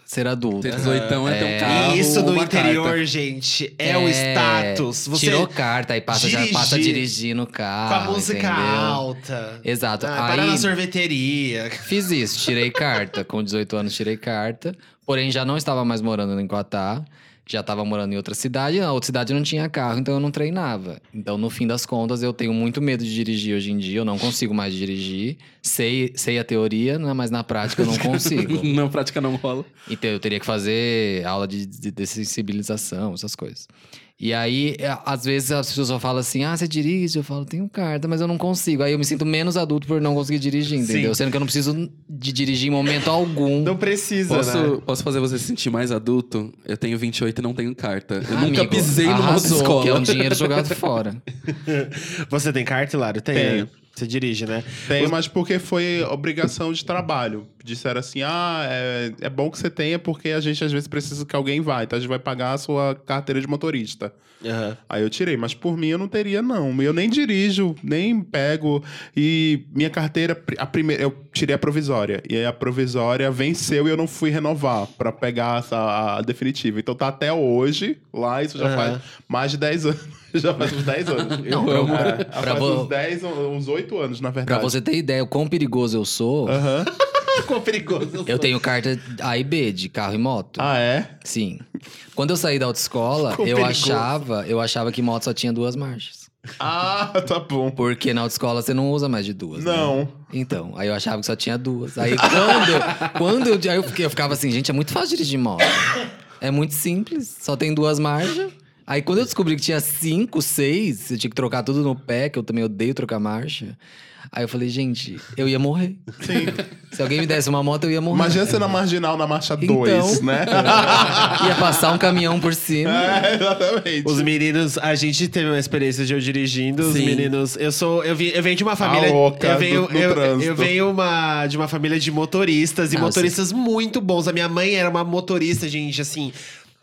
ser adulto. Ter 18 é ter um É. carro. e isso no interior, carta. gente, é, o status. Você Tirou carta, aí passa, já passa a dirigir dirigir no carro. com a música entendeu? alta. Exato. Ah, parar aí na sorveteria. fiz isso, tirei carta. Com 18 anos, tirei carta. Porém, já não estava mais morando em Quatá. Já estava morando em outra cidade. Na outra cidade não tinha carro, então eu não treinava. Então, no fim das contas, eu tenho muito medo de dirigir hoje em dia. Eu não consigo mais dirigir. Sei, sei a teoria, né, mas na prática eu não consigo. Na prática não rola. Então eu teria que fazer aula de, de, de sensibilização, essas coisas. E aí, é, às vezes as pessoas só falam assim: ah, você dirige? Eu falo, tenho carta, mas eu não consigo. Aí eu me sinto menos adulto por não conseguir dirigir, entendeu? Sim. Sendo que eu não preciso de dirigir em momento algum. Não precisa, Posso, né? posso fazer você se sentir mais adulto? Eu tenho 28 e não tenho carta. Eu Ah, nunca amigo, pisei numa arrasou, escola. Que é um dinheiro jogado fora. Você tem carta, Hilário? Tem. Tenho. Você dirige, né? Tem, mas porque foi obrigação de trabalho. Disseram assim: ah, é, é bom que você tenha, porque a gente às vezes precisa que alguém vá. Então a gente vai pagar a sua carteira de motorista. Aham. Aí eu tirei, mas por mim eu não teria, não. Eu nem dirijo, nem pego. E minha carteira, a primeira, eu tirei a provisória. E aí a provisória venceu e eu não fui renovar pra pegar essa, a definitiva. Então tá até hoje lá, isso já Aham. faz mais de 10 anos. já faz uns 10 anos. Não, amo. É, Pra faz vo- uns 10, uns 8 anos, na Pra verdade. você ter ideia o quão perigoso eu sou, Aham. Ficou perigoso. eu tenho carta A e B, de carro e moto. Ah, é? Sim. Quando eu saí da autoescola, Ficou eu perigoso. achava, eu achava que moto só tinha duas marchas. Ah, tá bom. Porque na autoescola você não usa mais de duas. né? Não. Então, aí eu achava que só tinha duas. Aí quando, quando eu, aí eu, fiquei- eu ficava assim, gente, é muito fácil dirigir moto. É muito simples, só tem duas marchas. Aí quando eu descobri que tinha cinco, seis, eu tinha que trocar tudo no pé, que eu também odeio trocar marcha. Aí eu falei, gente, eu ia morrer. Sim. Se alguém me desse uma moto, eu ia morrer. Imagina você na marginal na marcha Então. 2, né? Ia passar um caminhão por cima. é, exatamente. Os meninos, a gente teve uma experiência de eu dirigindo. Os Sim. meninos, eu sou, eu, vi, eu venho de uma família, louca eu venho, do- do eu, trânsito. eu venho uma, de uma família de motoristas e Ah, motoristas muito bons. A minha mãe era uma motorista, gente, assim.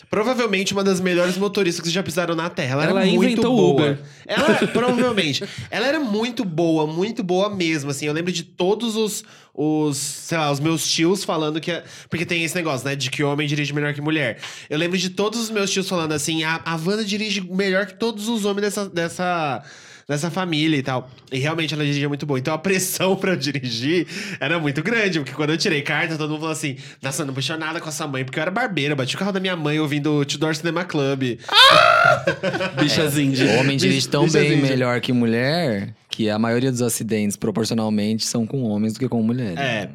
Provavelmente uma das melhores motoristas que já pisaram na Terra. Ela, Ela era muito boa. Uber. Ela, provavelmente. Ela era muito boa, muito boa mesmo, assim. Eu lembro de todos os, os, sei lá, os meus tios falando que... Porque tem esse negócio, né? De que homem dirige melhor que mulher. Eu lembro de todos os meus tios falando assim, a, a Wanda dirige melhor que todos os homens dessa... dessa Dessa família e tal. E realmente ela dirigia muito bom. Então a pressão pra eu dirigir era muito grande. Porque quando eu tirei carta, todo mundo falou assim: Nossa, não puxou nada com a sua mãe. Porque eu era barbeiro. eu Bati o carro da minha mãe ouvindo Tudor Cinema Club. Bichas indie. O homem dirige tão bem melhor que mulher que a maioria dos acidentes, proporcionalmente, são com homens do que com mulheres. É.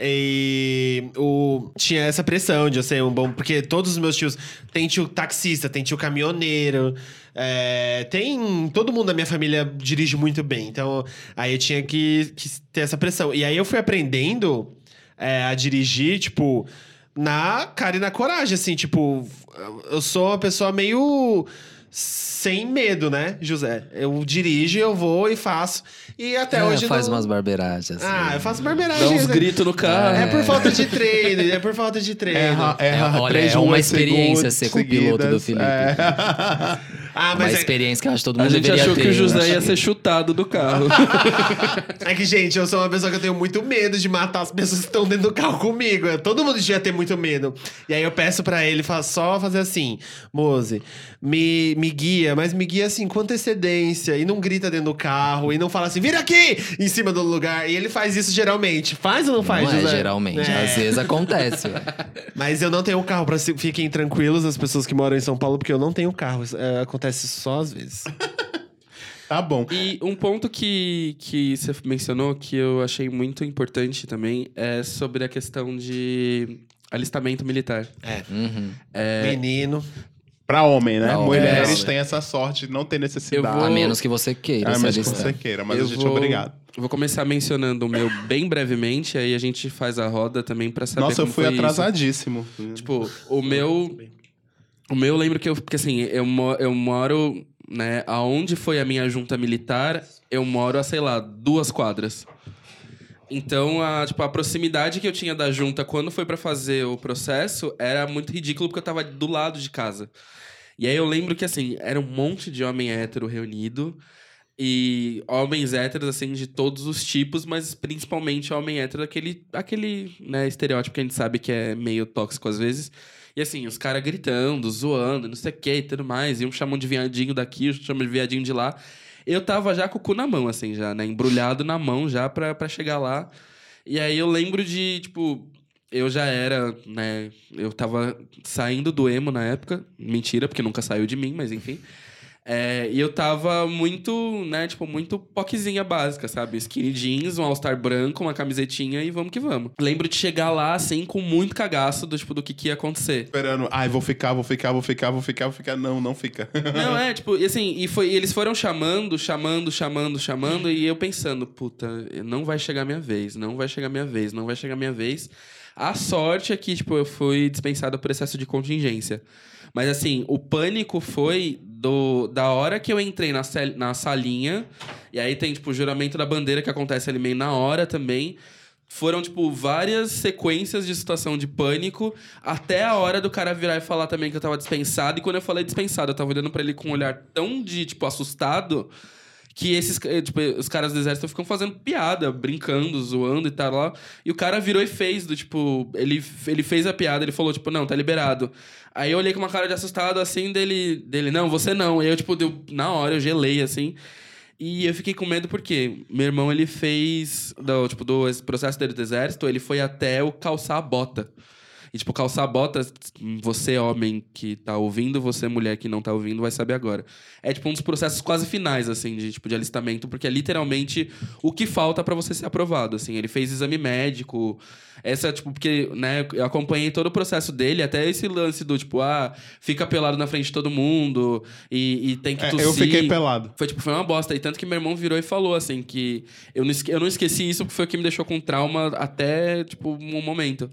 E o, tinha essa pressão de eu ser um bom. Porque todos os meus tios. Tem tio taxista, tem tio caminhoneiro. É, tem. Todo mundo da minha família dirige muito bem. Então, aí eu tinha que, que ter essa pressão. E aí eu fui aprendendo é, a dirigir, tipo. na cara e na coragem, assim, tipo, eu sou uma pessoa meio sem medo, né, José? Eu dirijo, eu vou e faço. E até É, hoje faz não... umas barberagens. Ah, eu faço barbeiragem. Dá uns né? gritos no carro. É por falta de treino, é por falta de treino. Erra, erra É, olha, três é uma experiência ser com o piloto do. Felipe. É. Ah, Uma mas é, experiência que eu acho que todo A mundo gente deveria achou ter. que o José eu ia ser chutado do carro. é que, gente, eu sou uma pessoa que eu tenho muito medo de matar as pessoas que estão dentro do carro comigo. Todo mundo devia ter muito medo. E aí eu peço pra ele só fazer assim: Mose, me, me guia, mas me guia assim com antecedência. E não grita dentro do carro. E não fala assim, vira aqui! Em cima do lugar. E ele faz isso geralmente. Faz ou não faz, Não é José? geralmente. É. Às vezes acontece. Mas eu não tenho carro, pra se- fiquem tranquilos as pessoas que moram em São Paulo, porque eu não tenho carro. É, acontece só às vezes. Tá bom. E um ponto que, que você mencionou que eu achei muito importante também é sobre a questão de alistamento militar. É. Uhum. Menino. Pra homem, né? Pra. Mulheres É. têm essa sorte de não ter necessidade. Vou- A menos que você queira. A se menos que você queira, mas Eu a gente vou- é obrigado. Vou começar mencionando o meu bem brevemente, aí a gente faz a roda também pra saber Nossa, eu fui foi isso. atrasadíssimo. Tipo, o meu. O meu, eu lembro que eu. Porque assim, eu, eu moro, né? Aonde foi a minha junta militar, eu moro a, sei lá, duas quadras. Então, a, tipo, a proximidade que eu tinha da junta quando foi pra fazer o processo era muito ridículo, porque eu tava do lado de casa. E aí eu lembro que, assim, era um monte de homem hétero reunido. E homens héteros, assim, de todos os tipos, mas principalmente homem hétero, aquele, aquele né, estereótipo que a gente sabe que é meio tóxico às vezes. E assim, os caras gritando, zoando, não sei o que e tudo mais. E um chamam de viadinho daqui, outro chamam de viadinho de lá. Eu tava já com o cu na mão, assim, já, né? Embrulhado na mão já pra, pra chegar lá. E aí eu lembro de, tipo, eu já era, né? Eu tava saindo do emo na época. Mentira, porque nunca saiu de mim, mas enfim. É, e eu tava muito, né, tipo, muito poquezinha básica, sabe? Skinny jeans, um all-star branco, uma camisetinha e vamos que vamos. Lembro de chegar lá, assim, com muito cagaço do, tipo, do que, que ia acontecer. Esperando, ai, vou ficar, vou ficar, vou ficar, vou ficar, vou ficar. Não, não fica. Não, é, tipo, e assim, e foi, e eles foram chamando, chamando, chamando, chamando, e eu pensando, puta, não vai chegar minha vez, não vai chegar minha vez, não vai chegar minha vez. A sorte é que, tipo, eu fui dispensado por excesso de contingência. Mas assim, o pânico foi do, da hora que eu entrei na, na salinha, e aí tem, tipo, o juramento da bandeira que acontece ali meio na hora também. Foram, tipo, várias sequências de situação de pânico, até a hora do cara virar e falar também que eu tava dispensado. E quando eu falei dispensado, eu tava olhando pra ele com um olhar tão de, tipo, assustado, que esses, eh, tipo, os caras do exército ficam fazendo piada, brincando, zoando e tal lá. E o cara virou e fez, do tipo, ele, ele fez a piada, ele falou, tipo, não, tá liberado. Aí eu olhei com uma cara de assustado, assim, dele, dele não, você não. E eu, tipo, deu, na hora eu gelei, assim. E eu fiquei com medo porque meu irmão, ele fez, do, tipo, do processo dele do exército, ele foi até o calçar a bota. E, tipo, calçar a bota, você, homem que tá ouvindo, você, mulher que não tá ouvindo, vai saber agora. É, tipo, um dos processos quase finais, assim, de, tipo, de alistamento, porque é literalmente o que falta pra você ser aprovado, assim. Ele fez exame médico, essa, tipo, porque, né, eu acompanhei todo o processo dele, até esse lance do, tipo, ah, fica pelado na frente de todo mundo e, e tem que É, tossir. eu fiquei pelado. Foi, tipo, foi uma bosta. E tanto que meu irmão virou e falou, assim, que eu não, eu não esqueci isso porque foi o que me deixou com trauma até, tipo, um momento.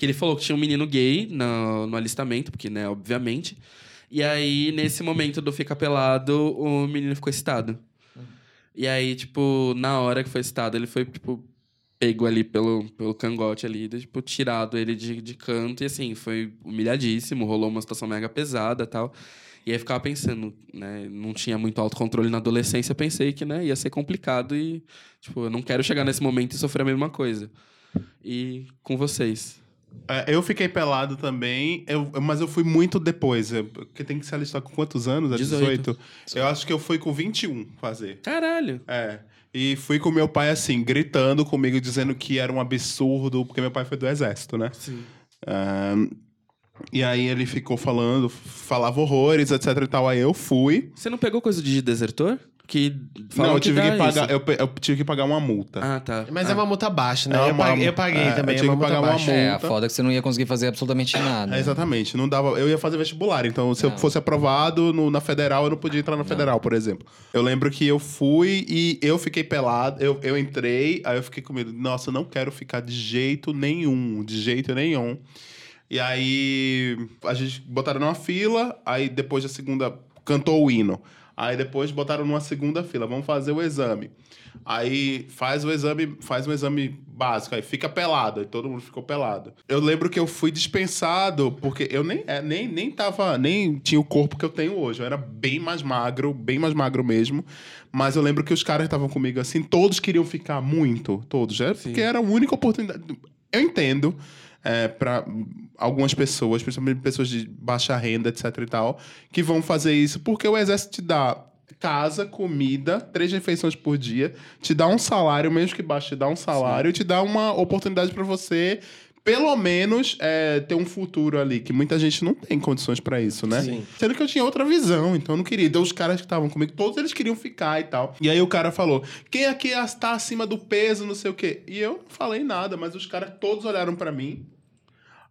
Que ele falou que tinha um menino gay no, no alistamento, porque, né, obviamente. E aí, nesse momento do fica pelado, o menino ficou excitado. E aí, tipo, na hora que foi excitado, ele foi, tipo, pego ali pelo, pelo cangote ali, tipo, tirado ele de, de canto. E assim, foi humilhadíssimo, rolou uma situação mega pesada tal. E aí ficava pensando, né? Não tinha muito autocontrole na adolescência, pensei que, né, ia ser complicado e, tipo, eu não quero chegar nesse momento e sofrer a mesma coisa. E com vocês. É, eu fiquei pelado também, eu- mas eu fui muito depois. eu- Porque tem que se alistar com quantos anos? É 18. 18. Eu acho que eu fui com 21 fazer. Caralho! É. E fui com meu pai assim, gritando comigo, dizendo que era um absurdo, porque meu pai foi do exército, né? Sim. Ahn, e aí ele ficou falando, falava horrores, etc e tal. Aí eu fui. Você não pegou coisa de desertor? Que não, eu tive que, dá pagar, eu, eu tive que pagar uma multa. Ah, tá. Mas é uma multa baixa, né? É eu, uma- paguei, eu paguei é, também, eu é tive uma que multa pagar uma baixa. É, a multa. foda é que você não ia conseguir fazer absolutamente nada. É, exatamente, não dava. Eu ia fazer vestibular, então se eu Não. fosse aprovado no- na federal, eu não podia entrar na federal, por exemplo. Eu lembro que eu fui e eu fiquei pelado, eu, eu entrei, aí eu fiquei com medo. Nossa, eu não quero ficar de jeito nenhum, de jeito nenhum. E aí a gente botaram numa fila, aí depois da segunda cantou o hino. Aí depois botaram numa segunda fila, vamos fazer o exame. Aí faz o exame, faz um exame básico, aí fica pelado, aí todo mundo ficou pelado. Eu lembro que eu fui dispensado porque eu nem é, nem nem tava, nem tinha o corpo que eu tenho hoje. Eu era bem mais magro, bem mais magro mesmo. Mas eu lembro que os caras estavam comigo assim, todos queriam ficar muito, todos, é porque era a única oportunidade. Eu entendo é, para algumas pessoas, principalmente pessoas de baixa renda, etc e tal, que vão fazer isso porque o exército te dá casa, comida, três refeições por dia, te dá um salário, mesmo que baixo, te dá um salário, te dá uma oportunidade para você pelo menos é, ter um futuro ali, que muita gente não tem condições para isso, né? Sim. Sendo que eu tinha outra visão, então eu não queria. Então os caras que estavam comigo, todos eles queriam ficar e tal. E aí o cara falou: quem aqui está acima do peso, não sei o quê. E eu não falei nada, mas os caras todos olharam para mim.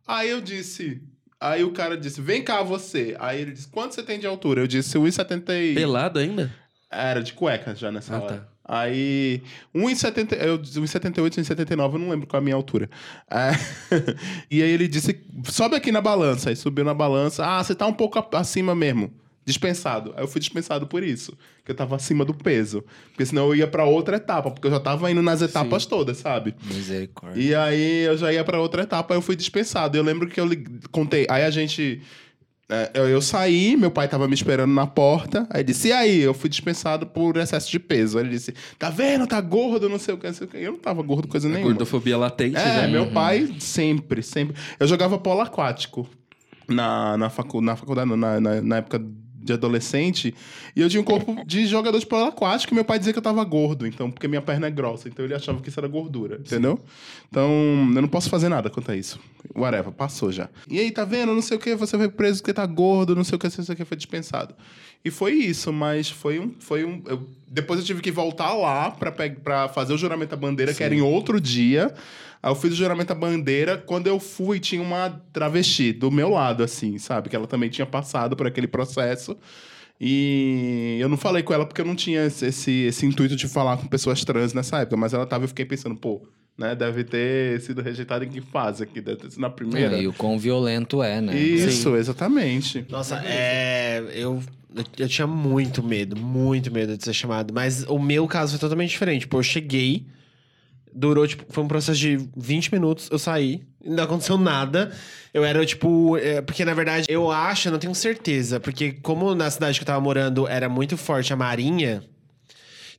Aí eu disse. Aí o cara disse: vem cá você. Aí ele disse: quanto você tem de altura? Eu disse: 1,70 e... Pelado ainda? Era de cueca já nessa Ah, hora. tá. Aí, 1,70, eu 1,78, 1,79, eu não lembro qual é a minha altura. É, e aí ele disse, sobe aqui na balança. Aí subiu na balança, ah, você tá um pouco acima mesmo. Dispensado. Aí eu fui dispensado por isso, que eu tava acima do peso. Porque senão eu ia pra outra etapa, porque eu já tava indo nas etapas todas, sabe? Misericórdia. E aí eu já ia pra outra etapa, aí eu fui dispensado. Eu lembro que eu contei. Aí a gente. é, eu, eu saí, meu pai tava me esperando na porta. Aí disse: E aí? Eu fui dispensado por excesso de peso. Aí ele disse: Tá vendo? Tá gordo, não sei o que, não sei o que. Eu não tava gordo, coisa A nenhuma. gordofobia latente É, já. meu pai sempre, sempre. Eu jogava polo aquático na, na, facu, na faculdade, na, na, na época de adolescente. E eu tinha um corpo de jogador de polo aquático e meu pai dizia que eu tava gordo, então, porque minha perna é grossa. Então ele achava que isso era gordura, entendeu? Então, eu não posso fazer nada quanto a isso. Whatever, passou já. E aí, tá vendo? Não sei o que, você foi preso porque tá gordo, não sei o que, não sei o que, foi dispensado. E foi isso, mas foi um. Foi um eu- depois eu tive que voltar lá pra, pra fazer o juramento à bandeira, que era em outro dia. Aí eu fiz o juramento à bandeira. Quando eu fui, tinha uma travesti do meu lado, assim, sabe? Que ela também tinha passado por aquele processo. E eu não falei com ela porque eu não tinha esse, esse, esse intuito de falar com pessoas trans nessa época. Mas ela tava, eu fiquei pensando, pô, né? Deve ter sido rejeitada em que fase aqui? Deve ter sido na primeira. É, e o quão violento é, né? Isso, exatamente. Nossa, é. Eu, eu tinha muito medo, muito medo de ser chamado. Mas o meu caso foi totalmente diferente. Tipo, eu cheguei, durou, tipo, foi um processo de 20 minutos, eu saí, não aconteceu nada. Eu era, tipo. é, porque, na verdade, eu acho, eu não tenho certeza. Porque, como na cidade que eu tava morando era muito forte a Marinha,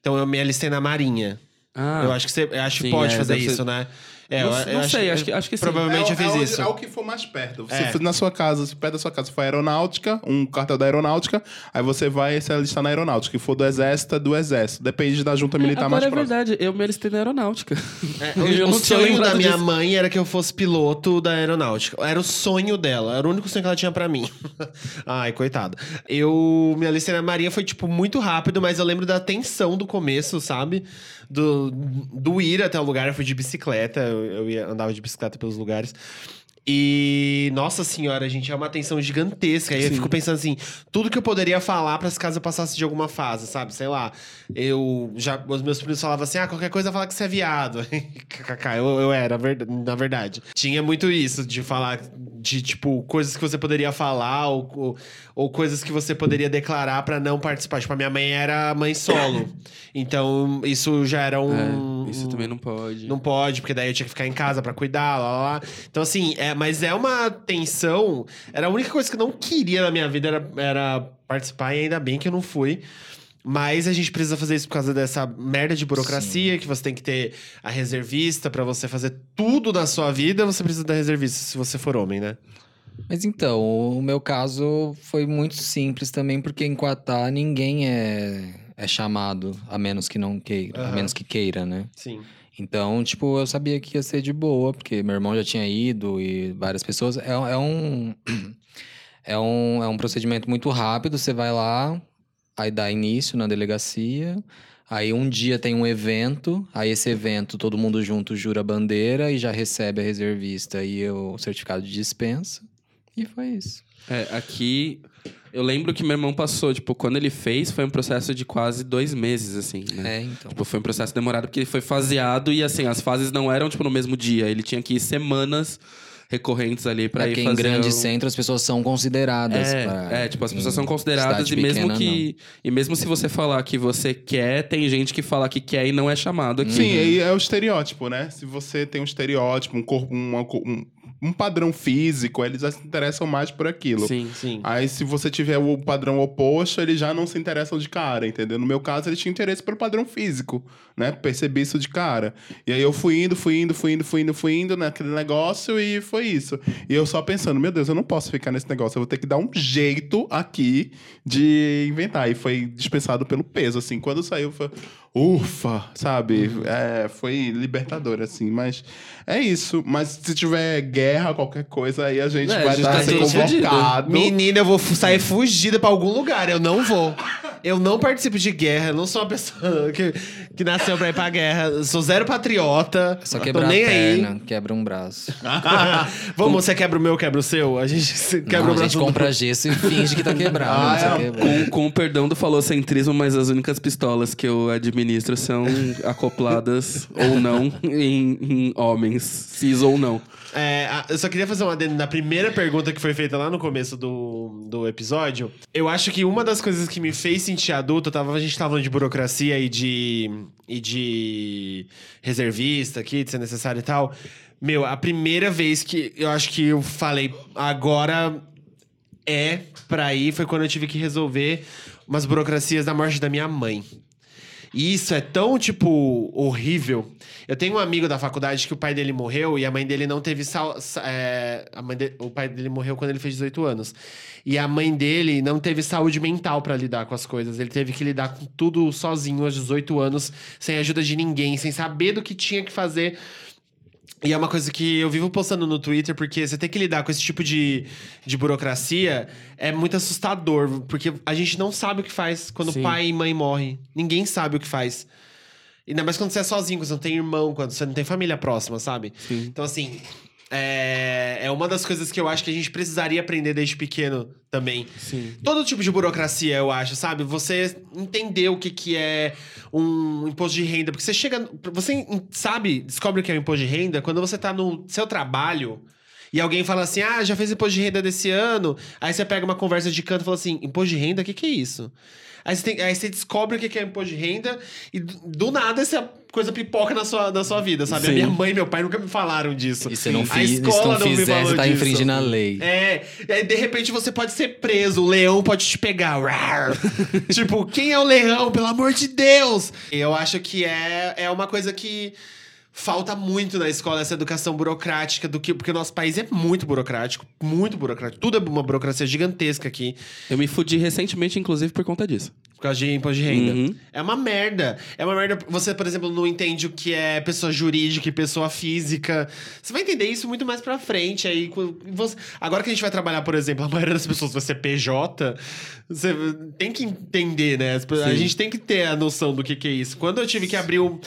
então eu me alistei na Marinha. Ah, eu acho que você acho que sim, pode é, fazer deve ser- isso, né? É, Não- eu- eu não sei, acho que- acho que sim. Provavelmente é, eu fiz é onde- isso. É o que for mais perto. Você É. na sua casa, se perto da sua casa for aeronáutica, um cartel da aeronáutica, aí você vai se alistar na aeronáutica. Se for do exército, é do exército. Depende da junta militar Agora mais é próxima. verdade, eu me alistei na aeronáutica. É, Eu o sonho da minha disso. mãe era que eu fosse piloto da aeronáutica. Era o sonho dela. Era o único sonho que ela tinha pra mim. Ai, coitada. Eu... Minha lista na Marinha foi, tipo, muito rápido, mas eu lembro da tensão do começo, sabe? Do, do ir até o lugar. Eu fui de bicicleta. Eu, eu ia, andava de bicicleta pelos lugares. E, nossa senhora, gente, é uma tensão gigantesca. Aí eu fico pensando assim, tudo que eu poderia falar pra se caso eu passasse de alguma fase, sabe? Sei lá, eu já. Os meus primos falavam assim: ah, qualquer coisa fala que você é viado. KKK, eu, eu era, na verdade. Tinha muito isso de falar de, tipo, coisas que você poderia falar ou, ou, ou coisas que você poderia declarar pra não participar. Tipo, a minha mãe era mãe solo. Então, isso já era um. É, isso também não pode. Não pode, porque daí eu tinha que ficar em casa pra cuidar, lá, lá, lá. Então, assim, é, mas é uma tensão. Era a única coisa que eu não queria na minha vida era, era participar, e ainda bem que eu não fui. Mas a gente precisa fazer isso por causa dessa merda de burocracia, que você tem que ter a reservista pra você fazer tudo na sua vida, você precisa da reservista se você for homem, né? Mas então, o meu caso foi muito simples também, porque em Quatá ninguém é, é chamado, a menos que não queira, a Aham. menos que queira, né? Sim. Então, tipo, eu sabia que ia ser de boa, porque meu irmão já tinha ido e várias pessoas. É, é um. É um, é um procedimento muito rápido, você vai lá, aí dá início na delegacia. Aí um dia tem um evento, aí esse evento todo mundo junto jura bandeira e já recebe a reservista e o certificado de dispensa. E foi isso. É, aqui. Eu lembro que meu irmão passou, tipo, quando ele fez, foi um processo de quase dois meses, assim, né? É, então. Tipo, foi um processo demorado porque ele foi faseado e, assim, as fases não eram, tipo, no mesmo dia. Ele tinha que ir semanas recorrentes ali pra É ir fazer em grandes o- centros as pessoas são consideradas. É, pra- é, tipo, as pessoas em são consideradas e mesmo pequena, que. E mesmo se você falar que você quer, tem gente que fala que quer e não é chamado aqui. Sim, aí é o estereótipo, né? Se você tem um estereótipo, um corpo, uma um, um padrão físico, eles já se interessam mais por aquilo. Sim. Sim. Aí, se você tiver o padrão oposto, eles já não se interessam de cara, entendeu? No meu caso, eles tinham interesse pelo padrão físico, né? Percebi isso de cara. E aí eu fui indo, fui indo, fui indo, fui indo, fui indo naquele negócio e foi isso. E eu só pensando, meu Deus, eu não posso ficar nesse negócio, eu vou ter que dar um jeito aqui de inventar. E foi dispensado pelo peso, assim. Quando saiu, foi. Ufa, sabe? É, foi libertador, assim. Mas é isso. Mas se tiver guerra, qualquer coisa, aí a gente É, a vai gente estar tá sendo sendo fudido. convocado. Menina, eu vou fu- sair fugida pra algum lugar. Eu não vou. Eu não participo de guerra. Eu não sou uma pessoa que, que nasceu pra ir pra guerra. Eu sou zero patriota. Só tô quebrar a nem aí. perna, quebra um braço. Vamos, você quebra o meu, eu quebro o seu? A gente se- quebra Não, o a braço gente do- compra gesso e finge que tá quebrado. Ah, não é. Com, com o perdão do falocentrismo, mas as únicas pistolas que eu administro são acopladas ou não em, em homens, cis ou não. É, eu só queria fazer um adendo na primeira pergunta que foi feita lá no começo do, do episódio. Eu acho que uma das coisas que me fez sentir adulto, tava, a gente tava falando de burocracia e de, e de reservista aqui, de ser necessário e tal. Meu, a primeira vez que eu acho que eu falei, agora é pra ir, foi quando eu tive que resolver umas burocracias da morte da minha mãe. E isso é tão, tipo, horrível. Eu tenho um amigo da faculdade que o pai dele morreu e a mãe dele não teve sal, sa- é, a mãe de- o pai dele morreu quando ele fez 18 anos. E a mãe dele não teve saúde mental pra lidar com as coisas. Ele teve que lidar com tudo sozinho aos 18 anos, sem ajuda de ninguém, sem saber do que tinha que fazer. E é uma coisa que eu vivo postando no Twitter, porque você tem que lidar com esse tipo de, de burocracia é muito assustador, porque a gente não sabe o que faz quando Sim. pai e mãe morrem. Ninguém sabe o que faz. Ainda mais quando você é sozinho, quando você não tem irmão, quando você não tem família próxima, sabe? Sim. Então, assim, é, é uma das coisas que eu acho que a gente precisaria aprender desde pequeno também. Sim. Todo tipo de burocracia, eu acho, sabe? Você entender o que, que é um imposto de renda. Porque você chega. Você sabe, descobre o que é um imposto de renda quando você tá no seu trabalho. E alguém fala assim: ah, já fez imposto de renda desse ano. Aí você pega uma conversa de canto e fala assim: imposto de renda, o que, que é isso? Aí você, tem- aí você descobre o que que é imposto de renda e do, do nada essa coisa pipoca na sua, na sua vida, sabe? A Sim. minha mãe e meu pai nunca me falaram disso. E se não, A escola não não me fizer, falou você tá disso. infringindo a lei. É, e aí de repente você pode ser preso, o leão pode te pegar. Tipo, quem é o leão, pelo amor de Deus? Eu acho que é, é uma coisa que falta muito na escola, essa educação burocrática, do que porque o nosso país é muito burocrático, muito burocrático. Tudo é uma burocracia gigantesca aqui, Eu me fudi recentemente, inclusive, por conta disso. Por causa de imposto de renda. Uhum. É uma merda. É uma merda. Você, por exemplo, não entende o que é pessoa jurídica e pessoa física. Você vai entender isso muito mais pra frente. Aí, você- Agora que a gente vai trabalhar, por exemplo, a maioria das pessoas vai ser PJ, você tem que entender, né? A Sim. gente tem que ter a noção do que, que é isso. Quando eu tive que abrir um.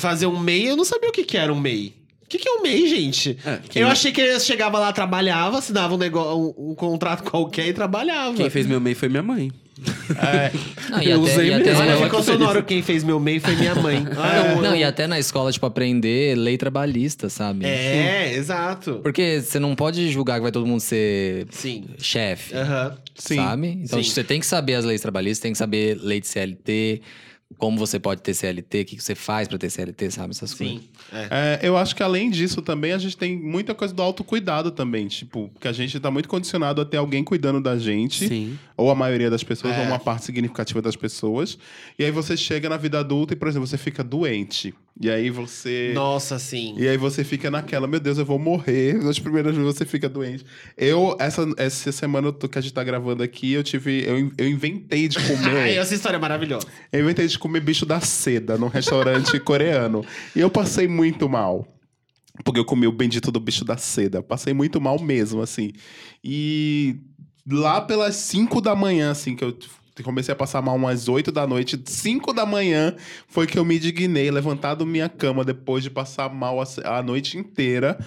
fazer um MEI, eu não sabia o que, que era um MEI. O que, que é um MEI, gente? É, Eu achei que eu chegava lá, trabalhava, assinava um, negócio, um, um contrato qualquer e trabalhava. Quem fez meu MEI foi minha mãe. Não, e Eu até, usei e até mesmo. Ficou sonoro. Quem fez meu MEI foi minha mãe. Ah, eu- Não, e até na escola, tipo, aprender lei trabalhista, sabe? É, exato. Porque você não pode julgar que vai todo mundo ser Sim. chefe, Aham. Sim. sabe? Então Sim. você tem que saber as leis trabalhistas, tem que saber lei de CLT, como você pode ter CLT, o que você faz pra ter CLT, sabe? Essas coisas. Sim. É. É, eu acho que além disso também a gente tem muita coisa do autocuidado também. Tipo, que a gente tá muito condicionado a ter alguém cuidando da gente. Sim. Ou a maioria das pessoas, É. ou uma parte significativa das pessoas. E aí você chega na vida adulta e, por exemplo, você fica doente. E aí você. Nossa, sim. E aí você fica naquela, meu Deus, eu vou morrer. Nas primeiras vezes você fica doente. Eu, essa, essa semana que a gente tá gravando aqui, eu tive. Eu, eu inventei de Ai, comer. essa história é maravilhosa. eu inventei de comer bicho da seda num restaurante coreano. E eu passei muito mal. Porque eu comi o bendito do bicho da seda. Passei muito mal mesmo, assim. E lá pelas 5 da manhã, assim, que eu comecei a passar mal umas 8 da noite, 5 da manhã foi que eu me dignei, levantado minha cama depois de passar mal a, a noite inteira.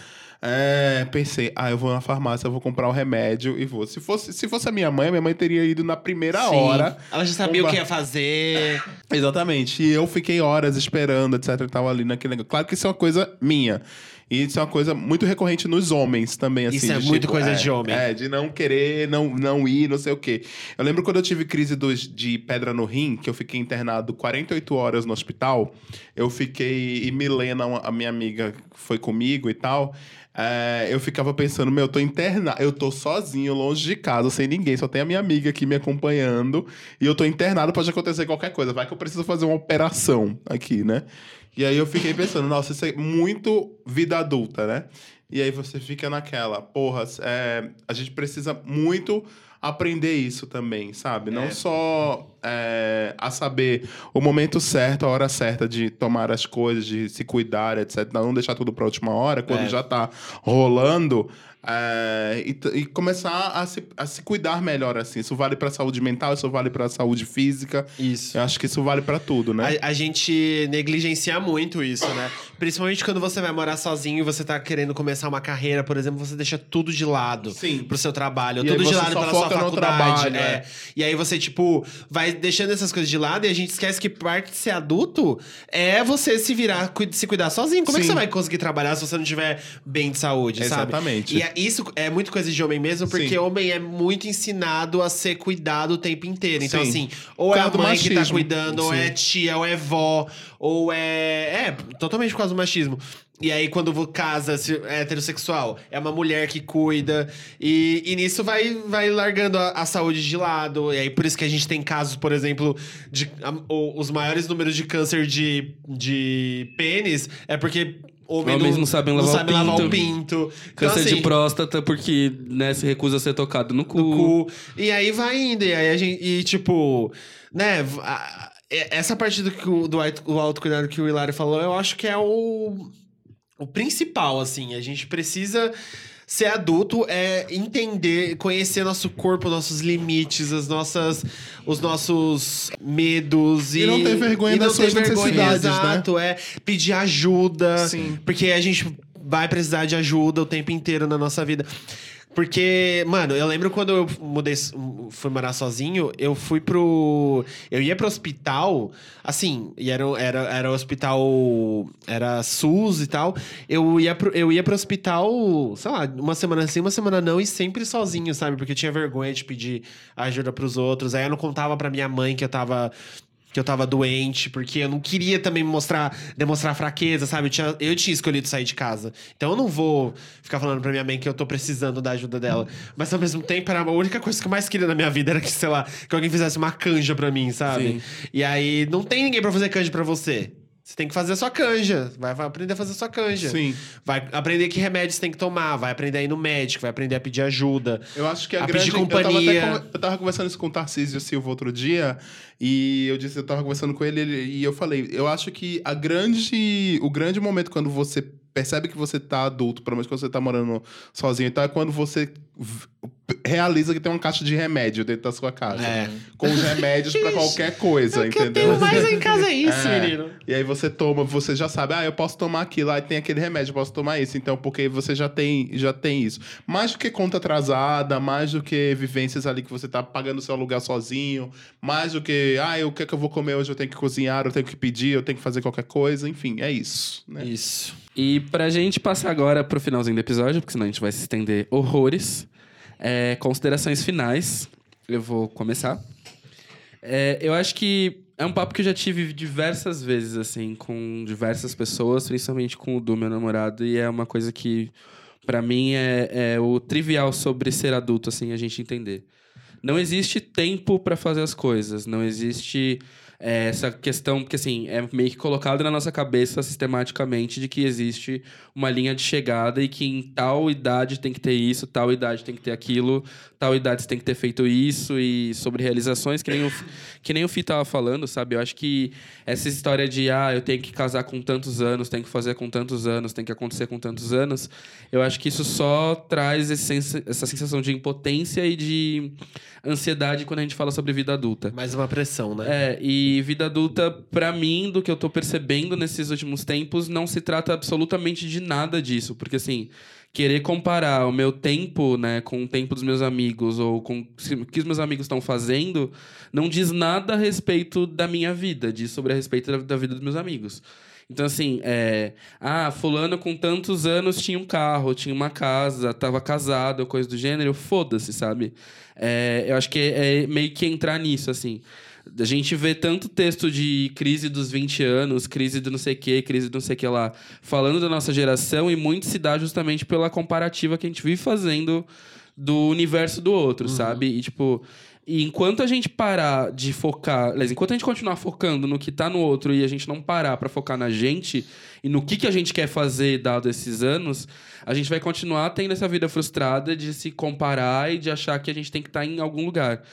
É, pensei, ah, eu vou na farmácia, eu vou comprar o remédio e vou. Se fosse, se fosse a minha mãe, minha mãe teria ido na primeira Sim. hora. Ela já sabia o que ia fazer. Exatamente. E eu fiquei horas esperando, etc. E tava ali naquele negócio. Claro que isso é uma coisa minha. E isso é uma coisa muito recorrente nos homens também, assim. Isso é muito tipo, coisa é, de homem. É, de não querer, não, não ir, não sei o quê. Eu lembro quando eu tive crise dos, de pedra no rim, que eu fiquei internado 48 horas no hospital. Eu fiquei. E Milena, a minha amiga, foi comigo e tal. É, eu ficava pensando, meu, eu tô internado, eu tô sozinho, longe de casa, sem ninguém, só tem a minha amiga aqui me acompanhando, e eu tô internado, pode acontecer qualquer coisa, vai que eu preciso fazer uma operação aqui, né? E aí eu fiquei pensando, nossa, isso é muito vida adulta, né? E aí você fica naquela, porra, é, a gente precisa muito aprender isso também, sabe? Não só é, a saber o momento certo, a hora certa de tomar as coisas, de se cuidar, etc. Não deixar tudo pra última hora, quando É. já tá rolando. É, e, e começar a se, a se cuidar melhor, assim. Isso vale pra saúde mental, isso vale pra saúde física. Isso. Eu acho que isso vale pra tudo, né? A, a gente negligencia muito isso, né? Principalmente quando você vai morar sozinho e você tá querendo começar uma carreira, por exemplo, você deixa tudo de lado. Sim. Pro seu trabalho, E tudo de lado pela sua faculdade. trabalho, é. é. E aí você, tipo, vai deixando essas coisas de lado e a gente esquece que parte de ser adulto é você se virar, se cuidar sozinho. Como é que Sim. você vai conseguir trabalhar se você não tiver bem de saúde, sabe? Exatamente. É- isso é muito coisa de homem mesmo, porque Sim. homem é muito ensinado a ser cuidado o tempo inteiro. Então, Sim. assim, ou é a mãe que tá cuidando, ou Sim. é tia, ou é vó, ou é. É, totalmente por causa do machismo. E aí, quando casa é heterossexual, é uma mulher que cuida. E, e nisso vai, vai largando a, a saúde de lado. E aí, por isso que a gente tem casos, por exemplo, de a- o- os maiores números de câncer de, de pênis é porque. Homem Homens não sabem lavar o sabe lavar o pinto. pinto. Então, Câncer assim, de próstata porque né, se recusa a ser tocado no cu. no cu. E aí vai indo. E aí a gente. E tipo, né? essa parte do, o- do auto- o autocuidado que o Hilário falou, eu acho que é o, o principal, assim. A gente precisa. Ser adulto é entender, conhecer nosso corpo, nossos limites, as nossas, os nossos medos e, E não ter vergonha das suas vergonha, necessidades, né? exato, é pedir ajuda, Sim. porque a gente vai precisar de ajuda o tempo inteiro na nossa vida. Porque, mano, eu lembro quando eu mudei, fui morar sozinho, eu fui pro. Eu ia pro hospital, assim, e era, era, era hospital. Era SUS e tal. Eu ia, pro, eu ia pro hospital, sei lá, uma semana sim, uma semana não, e sempre sozinho, sabe? Porque eu tinha vergonha de pedir ajuda pros outros. Aí eu não contava pra minha mãe que eu tava que eu tava doente, porque eu não queria também mostrar, demonstrar fraqueza, sabe? Eu tinha, eu tinha escolhido sair de casa. Então eu não vou ficar falando pra minha mãe que eu tô precisando da ajuda dela. Mas ao mesmo tempo, era a única coisa que eu mais queria na minha vida era que, sei lá, que alguém fizesse uma canja pra mim, sabe? Sim. E aí não tem ninguém pra fazer canja pra você. Você tem que fazer a sua canja. Vai, vai aprender a fazer a sua canja. Sim. Vai aprender que remédios tem que tomar. Vai aprender a ir no médico. Vai aprender a pedir ajuda. Eu acho que a, A grande... pedir Eu tava, companhia. con- eu tava conversando isso com o Tarcísio Silva outro dia, e eu disse, eu tava conversando com ele, e eu falei, eu acho que a grande... O grande momento quando você percebe que você tá adulto, pelo menos quando você tá morando sozinho e é quando você realiza que tem uma caixa de remédio dentro da sua casa. É. Com os remédios pra qualquer coisa, O que eu entendeu? tenho mais em casa é isso, É. menino. E aí você toma, você já sabe, ah, eu posso tomar aquilo, aí tem aquele remédio, eu posso tomar isso. Então, porque você já tem, já tem isso. Mais do que conta atrasada, mais do que vivências ali que você tá pagando seu aluguel sozinho, mais do que, ah, o que é que eu vou comer hoje? Eu tenho que cozinhar, eu tenho que pedir, eu tenho que fazer qualquer coisa, enfim, é isso. Né? Isso. E pra gente passar agora pro finalzinho do episódio, porque senão a gente vai se estender horrores. É, considerações finais. Eu vou começar. É, eu acho que é um papo que eu já tive diversas vezes, assim, com diversas pessoas, principalmente com o do meu namorado, e é uma coisa que, pra mim, é, é o trivial sobre ser adulto, assim, a gente entender. Não existe tempo pra fazer as coisas, não existe é, essa questão, porque assim, é meio que colocado na nossa cabeça sistematicamente de que existe uma linha de chegada e que em tal idade tem que ter isso, tal idade tem que ter aquilo, tal idade você tem que ter feito isso e sobre realizações, que nem o, que nem o Fih tava falando, sabe? Eu acho que essa história de, ah, eu tenho que casar com tantos anos, tenho que fazer com tantos anos, tem que acontecer com tantos anos, eu acho que isso só traz esse essa sensação de impotência e de ansiedade quando a gente fala sobre vida adulta. Mais uma pressão, né? É, e E vida adulta, pra mim, do que eu tô percebendo nesses últimos tempos, não se trata absolutamente de nada disso. Porque, assim, querer comparar o meu tempo, né, com o tempo dos meus amigos ou com o que os meus amigos estão fazendo, não diz nada a respeito da minha vida, diz sobre a respeito da, da vida dos meus amigos. Então, assim, é... Ah, fulano com tantos anos tinha um carro, tinha uma casa, tava casado, coisa do gênero. Foda-se, sabe? É... Eu acho que é, é meio que entrar nisso, assim. A gente vê tanto texto de crise dos 20 anos, crise do não sei o que, crise do não sei o que lá, falando da nossa geração, e muito se dá justamente pela comparativa que a gente vive fazendo do universo do outro, Uhum. sabe? E, tipo, e enquanto a gente parar de focar, aliás, enquanto a gente continuar focando no que tá no outro e a gente não parar pra focar na gente e no que, que a gente quer fazer dado esses anos, a gente vai continuar tendo essa vida frustrada de se comparar e de achar que a gente tem que estar em algum lugar.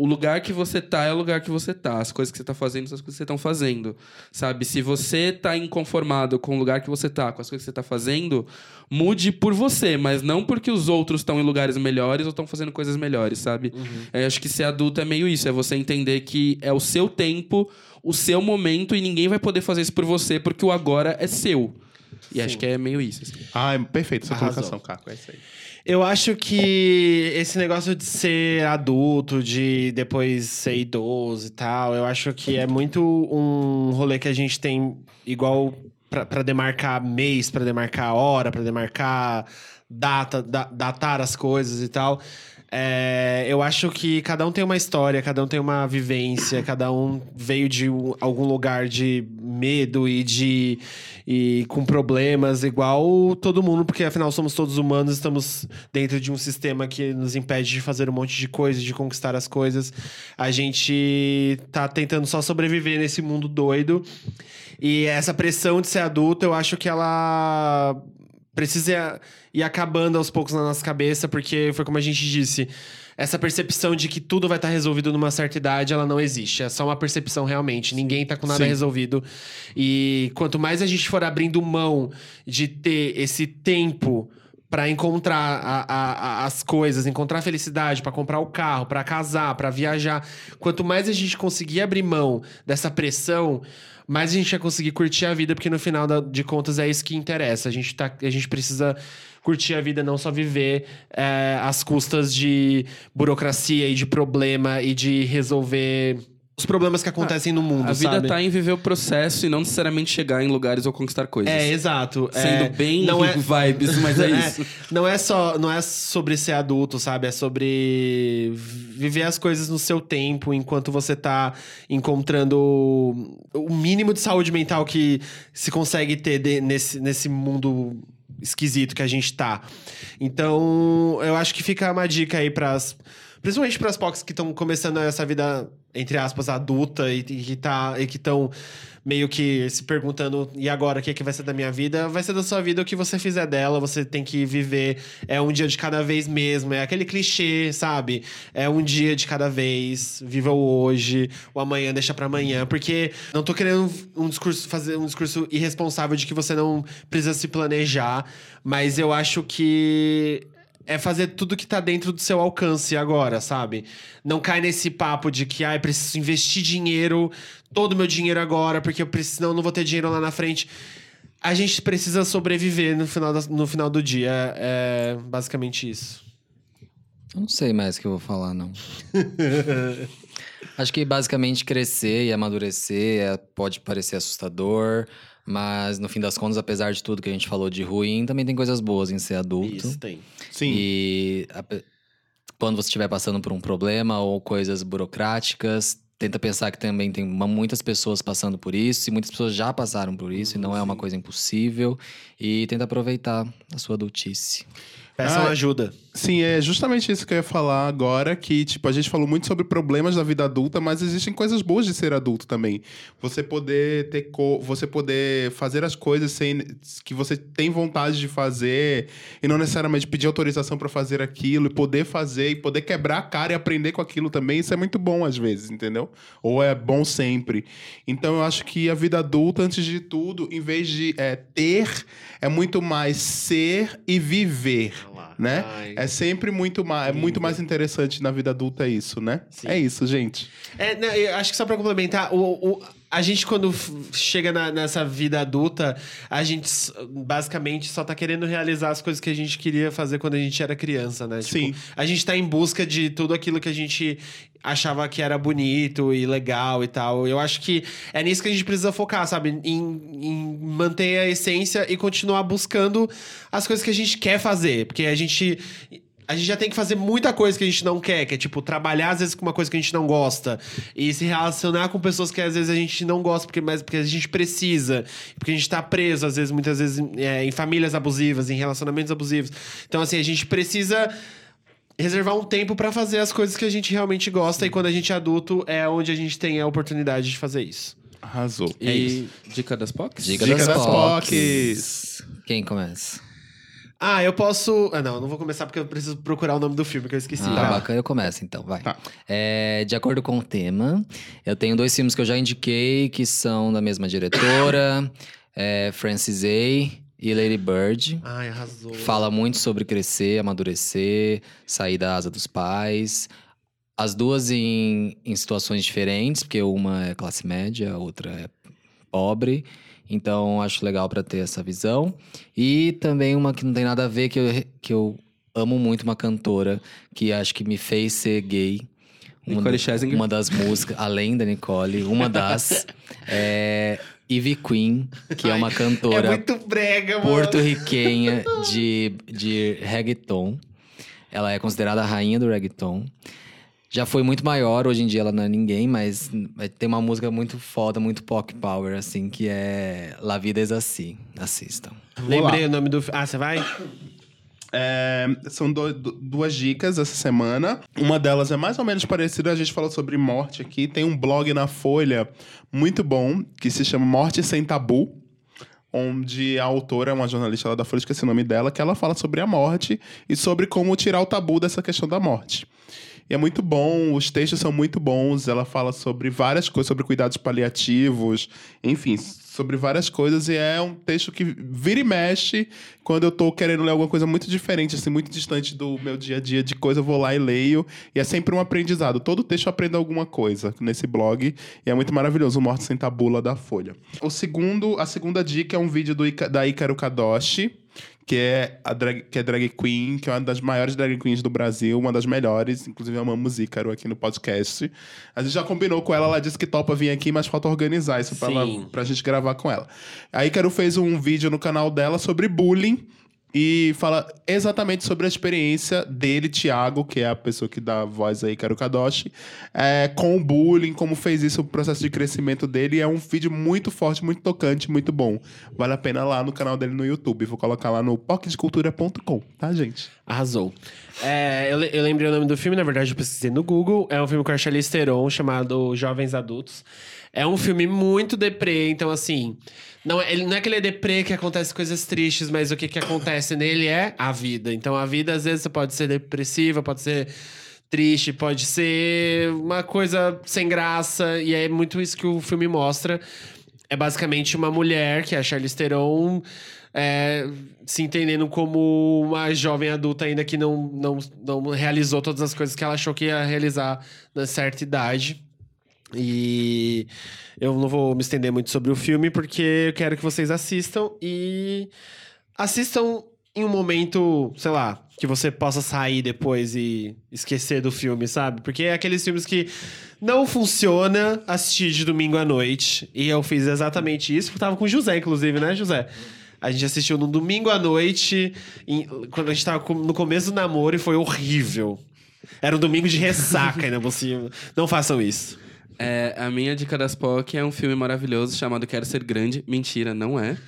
O lugar que você tá é o lugar que você tá. As coisas que você tá fazendo são as coisas que você estão fazendo. Sabe? Se você tá inconformado com o lugar que você tá, com as coisas que você tá fazendo, mude por você, mas não porque os outros estão em lugares melhores ou estão fazendo coisas melhores, sabe? Eu acho que ser adulto é meio isso. É você entender que é o seu tempo, o seu momento e ninguém vai poder fazer isso por você porque o agora é seu. E acho que é meio isso. assim. Ah, é perfeito essa Arrasou. colocação, Caco. É isso aí. Eu acho que esse negócio de ser adulto, de depois ser idoso e tal, eu acho que é muito um rolê que a gente tem igual pra demarcar mês, pra demarcar hora, pra demarcar data, da- datar as coisas e tal. É, eu acho que cada um tem uma história, cada um tem uma vivência, cada um veio de um- algum lugar de medo e de e com problemas igual todo mundo, porque afinal somos todos humanos, estamos dentro de um sistema que nos impede de fazer um monte de coisas, de conquistar as coisas. A gente tá tentando só sobreviver nesse mundo doido. E essa pressão de ser adulto, eu acho que ela precisa ir acabando aos poucos na nossa cabeça, porque foi como a gente disse. Essa percepção de que tudo vai estar resolvido numa certa idade, ela não existe. É só uma percepção realmente. Ninguém tá com nada Sim. resolvido. E quanto mais a gente for abrindo mão de ter esse tempo pra encontrar a- a- a- as coisas, encontrar felicidade, pra comprar o carro, pra casar, pra viajar, quanto mais a gente conseguir abrir mão dessa pressão, mais a gente vai conseguir curtir a vida, porque no final de contas é isso que interessa. A gente, tá, a gente precisa curtir a vida, não só viver é, às custas de burocracia e de problema e de resolver os problemas que acontecem no mundo, A vida sabe? tá em viver o processo e não necessariamente chegar em lugares ou conquistar coisas. É, exato. Sendo É, bem não é, vibes, mas é É, isso. não é só, não é sobre ser adulto, sabe? É sobre viver as coisas no seu tempo, enquanto você tá encontrando o mínimo de saúde mental que se consegue ter de- nesse, nesse mundo esquisito que a gente tá. Então, eu acho que fica uma dica aí pras. Principalmente para as POCs que estão começando essa vida, entre aspas, adulta e, que tá, e que estão meio que se perguntando, e agora, o que, que vai ser da minha vida? Vai ser da sua vida o que você fizer dela, você tem que viver. É um dia de cada vez mesmo. É aquele clichê, sabe? É um dia de cada vez. Viva o hoje, o amanhã deixa pra amanhã. Porque não tô querendo um discurso, fazer um discurso irresponsável de que você não precisa se planejar, mas eu acho que é fazer tudo que tá dentro do seu alcance agora, sabe? Não cai nesse papo de que, ai, preciso investir dinheiro, todo o meu dinheiro agora, porque eu preciso, senão eu não vou ter dinheiro lá na frente. A gente precisa sobreviver no final, da- no final do dia. É basicamente isso. Eu não sei mais o que eu vou falar, não. Acho que basicamente crescer e amadurecer é- pode parecer assustador, mas no fim das contas, apesar de tudo que a gente falou de ruim, também tem coisas boas em ser adulto. Isso tem. Sim. E ape- quando você estiver passando por um problema ou coisas burocráticas, tenta pensar que também tem uma- muitas pessoas passando por isso, e muitas pessoas já passaram por isso, e não é uma coisa impossível. E tenta aproveitar a sua adultice. Peçam Ah, ajuda. Sim, é justamente isso que eu ia falar agora, que, tipo, a gente falou muito sobre problemas da vida adulta, mas existem coisas boas de ser adulto também. Você poder ter você poder fazer as coisas sem que você tem vontade de fazer e não necessariamente pedir autorização para fazer aquilo e poder fazer e poder quebrar a cara e aprender com aquilo também, isso é muito bom às vezes, entendeu? Ou é bom sempre. Então eu acho que a vida adulta, antes de tudo, em vez de é, ter, é muito mais ser e viver. Né? Ai. É sempre muito mais, é muito mais interessante na vida adulta isso, né? Sim. É isso, gente. É, não, eu acho que só pra complementar, o, o- a gente quando chega na- nessa vida adulta, a gente basicamente só tá querendo realizar as coisas que a gente queria fazer quando a gente era criança, né? Tipo, Sim. a gente tá em busca de tudo aquilo que a gente achava que era bonito e legal e tal. Eu acho que é nisso que a gente precisa focar, sabe? Em, em manter a essência e continuar buscando as coisas que a gente quer fazer. Porque a gente. A gente já tem que fazer muita coisa que a gente não quer, que é tipo trabalhar às vezes com uma coisa que a gente não gosta e se relacionar com pessoas que às vezes a gente não gosta, porque, mas porque a gente precisa, porque a gente tá preso, às vezes, muitas vezes, é, em famílias abusivas, em relacionamentos abusivos. Então, assim, a gente precisa reservar um tempo pra fazer as coisas que a gente realmente gosta e quando a gente é adulto é onde a gente tem a oportunidade de fazer isso. Arrasou. E É dica das POCs? Dica, Dica das, das POCs. POCs. Quem começa? Ah, eu posso. Ah, não, eu não vou começar porque eu preciso procurar o nome do filme que eu esqueci. Ah, Tá. bacana, eu começo então, vai. Tá. É, de acordo com o tema, eu tenho dois filmes que eu já indiquei, que são da mesma diretora, é, Francis A. e Lady Bird. Ai, arrasou. Fala muito sobre crescer, amadurecer, sair da asa dos pais. As duas em, em situações diferentes, porque uma é classe média, a outra é pobre. Então, acho legal pra ter essa visão. E também uma que não tem nada a ver, que eu, que eu amo muito, uma cantora que acho que me fez ser gay. Uma, Nicole Scherzinger. uma das músicas, além da Nicole, uma das é Ivy Queen, que é uma É cantora mano. porto-riquenha de, de reggaeton. Ela é considerada a rainha do reggaeton. Já foi muito maior, hoje em dia ela não é ninguém, mas tem uma música muito foda, muito pop power, assim, que é La Vida es Assim. Assistam. Lembrei o nome do. Ah, você vai? É, são do- du- duas dicas essa semana. Uma delas é mais ou menos parecida, a gente falou sobre morte aqui. Tem um blog na Folha muito bom, que se chama Morte Sem Tabu. Onde a autora, uma jornalista lá da Folha, esqueci o nome dela, que ela fala sobre a morte e sobre como tirar o tabu dessa questão da morte. E é muito bom, os textos são muito bons. Ela fala sobre várias coisas, sobre cuidados paliativos, enfim, sobre várias coisas. E é um texto que vira e mexe quando eu tô querendo ler alguma coisa muito diferente, assim, muito distante do meu dia a dia de coisa, eu vou lá e leio. E é sempre um aprendizado. Todo texto eu aprendo alguma coisa nesse blog. E é muito maravilhoso, o Morte Sem Tabula da Folha. O segundo, a segunda dica é um vídeo do Ica- da Ícaro Kadoshi que é a drag, que é drag queen, que é uma das maiores drag queens do Brasil, uma das melhores, inclusive amamos Ícaro aqui no podcast. A gente já combinou com ela, ela disse que topa vir aqui, mas falta organizar isso pra, Sim. ela, pra gente gravar com ela. A Ícaro fez um vídeo no canal dela sobre bullying e fala exatamente sobre a experiência dele, Thiago, que é a pessoa que dá voz aí, Ícaro Kadoshi, é, com o bullying, como fez isso, o processo de crescimento dele. É um vídeo muito forte, muito tocante, muito bom. Vale a pena lá no canal dele no YouTube. Vou colocar lá no pocdecultura.com, tá, gente? Arrasou. É, eu, eu lembrei o nome do filme, na verdade eu pesquisei no Google. É um filme com a Charlize Theron chamado Jovens Adultos. É um filme muito deprê, então assim... Não, é- ele, não é que ele é deprê que acontece coisas tristes, mas o que, que acontece nele é a vida. Então a vida, às vezes, pode ser depressiva, pode ser triste, pode ser uma coisa sem graça. E é muito isso que o filme mostra. É basicamente uma mulher, que é a Charlize Theron, é, se entendendo como uma jovem adulta ainda que não, não, não realizou todas as coisas que ela achou que ia realizar na certa idade. E eu não vou me estender muito sobre o filme, porque eu quero que vocês assistam e assistam em um momento, sei lá, que você possa sair depois e esquecer do filme, sabe? Porque é aqueles filmes que não funciona assistir de domingo à noite. E eu fiz exatamente isso. Eu tava com o José, inclusive, né, José? A gente assistiu no domingo à noite, em- quando a gente tava no começo do namoro, e foi horrível. Era um domingo de ressaca ainda cima. Não façam isso. É, a minha dica das POC é um filme maravilhoso chamado Quero Ser Grande. Mentira, não é.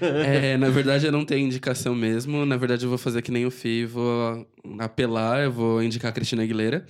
É, na verdade, eu não tenho indicação mesmo. Na verdade, eu vou fazer que nem o Fi, vou apelar, eu vou indicar a Cristina Aguilera.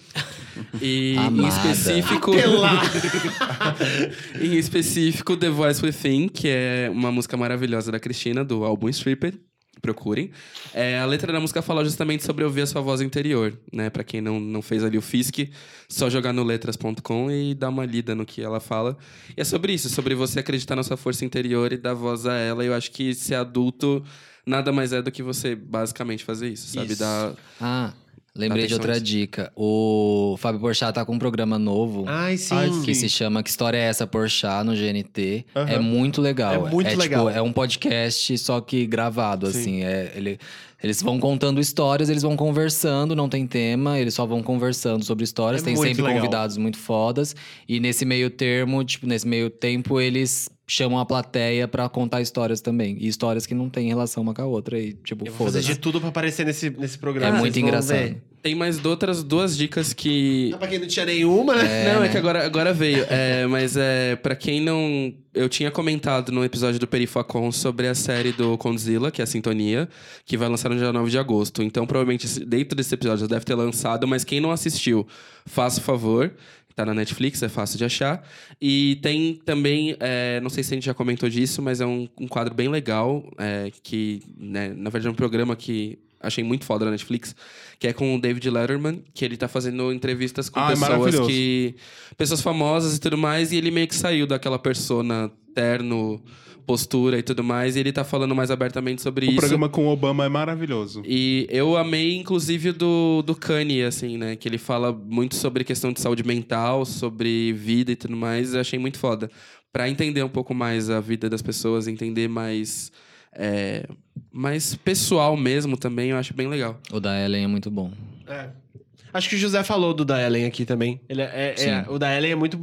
E em Amada. específico. em específico, The Voice Within, que é uma música maravilhosa da Cristina, do álbum Stripper. Procurem. É, a letra da música fala justamente sobre ouvir a sua voz interior, né? Pra quem não, não fez ali o FISC, só jogar no letras.com e dar uma lida no que ela fala. E é sobre isso, sobre você acreditar na sua força interior e dar voz a ela. E eu acho que ser adulto nada mais é do que você basicamente fazer isso, sabe? Isso. Dar Ah, lembrei de outra dica. O Fábio Porchat tá com um programa novo. Ai, sim. Ai, Que sim. se chama Que História é Essa Porchat no GNT. Aham. É muito legal. É muito tipo, legal. é um podcast, só que gravado, assim. É, ele, eles vão contando histórias, eles vão conversando, não tem tema, eles só vão conversando sobre histórias. É tem muito sempre legal. convidados muito fodas. E nesse meio termo, tipo, nesse meio tempo, eles chamam a plateia pra contar histórias também. E histórias que não têm relação uma com a outra. E, tipo, Eu vou fazer de tudo pra aparecer nesse, nesse É programa. muito vocês vão engraçado. ver. Tem mais outras duas dicas que. Não, pra quem não tinha nenhuma, né? não, é que agora, agora veio. É, mas é para quem não. Eu tinha comentado no episódio do Perifacon sobre a série do Condzilla, que é a Sintonia, que vai lançar no dia 9 de agosto. Então, provavelmente, dentro desse episódio já deve ter lançado, mas quem não assistiu, faça o favor. Tá na Netflix, é fácil de achar. E tem também, é, não sei se a gente já comentou disso, mas é um, um quadro bem legal, é, que, né, na verdade, é um programa que achei muito foda na Netflix, que é com o David Letterman, que ele tá fazendo entrevistas com Ah, é pessoas maravilhoso. que. pessoas famosas e tudo mais, e ele meio que saiu daquela persona terno, postura e tudo mais, e ele tá falando mais abertamente sobre O isso. programa com o Obama é maravilhoso. E eu amei, inclusive, do, do Kanye, assim, né? Que ele fala muito sobre questão de saúde mental, sobre vida e tudo mais. Eu achei muito foda. Pra entender um pouco mais a vida das pessoas, entender mais. É, mais pessoal mesmo também, eu acho bem legal. O da Ellen é muito bom. É. Acho que o José falou do da Ellen aqui também. Ele é, é- é- o da Ellen é muito.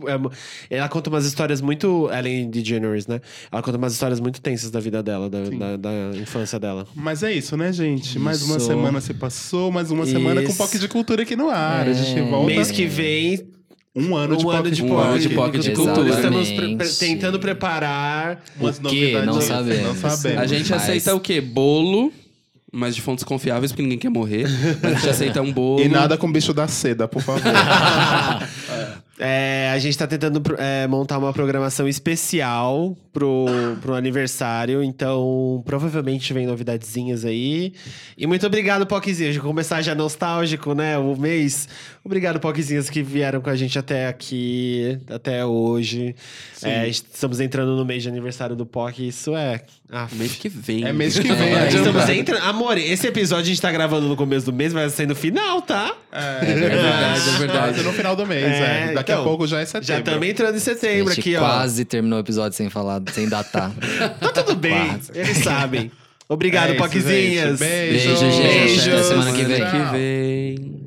é ela conta umas histórias muito. Ellen DeGeneres, né? Ela conta umas histórias muito tensas da vida dela, da, da, da infância dela. Mas é isso, né, gente? Mais uma Isso. semana se passou, mais uma semana com Isso. POC de cultura aqui no ar. A gente É. volta. Mês que vem, Um ano de um POC ano de de Um ano de POC de cultura. Estamos pre- tentando preparar. Umas O quê? novidades Não sabemos. Não sabemos. A gente Mas- aceita o quê? Bolo, mas de fontes confiáveis, porque ninguém quer morrer. Mas a gente aceita um bolo. E nada com bicho da seda, por favor. É, a gente tá tentando é, montar uma programação especial pro, pro aniversário, então provavelmente vem novidadezinhas aí. E muito obrigado, Poczinhos. Vou começar já nostálgico, né? O mês. Obrigado, Poczinhos, que vieram com a gente até aqui, até hoje. É, estamos entrando no mês de aniversário do POC, isso é. Ah, Mês que vem. É mês que vem, É, né? Estamos entrando. Amor, esse episódio a gente tá gravando no começo do mês, mas vai ser no final, tá? É, verdade, é verdade. Quase no final do mês, É, é. Daqui então, a pouco já é setembro. Já estamos entrando em A setembro gente aqui, ó. quase terminou o episódio sem falar, sem datar. Tá tudo bem, Quase. eles sabem. Obrigado, É isso, Poquezinhas. gente. Beijo. Beijo, gente. Beijo. Até semana que vem. Tchau. que vem.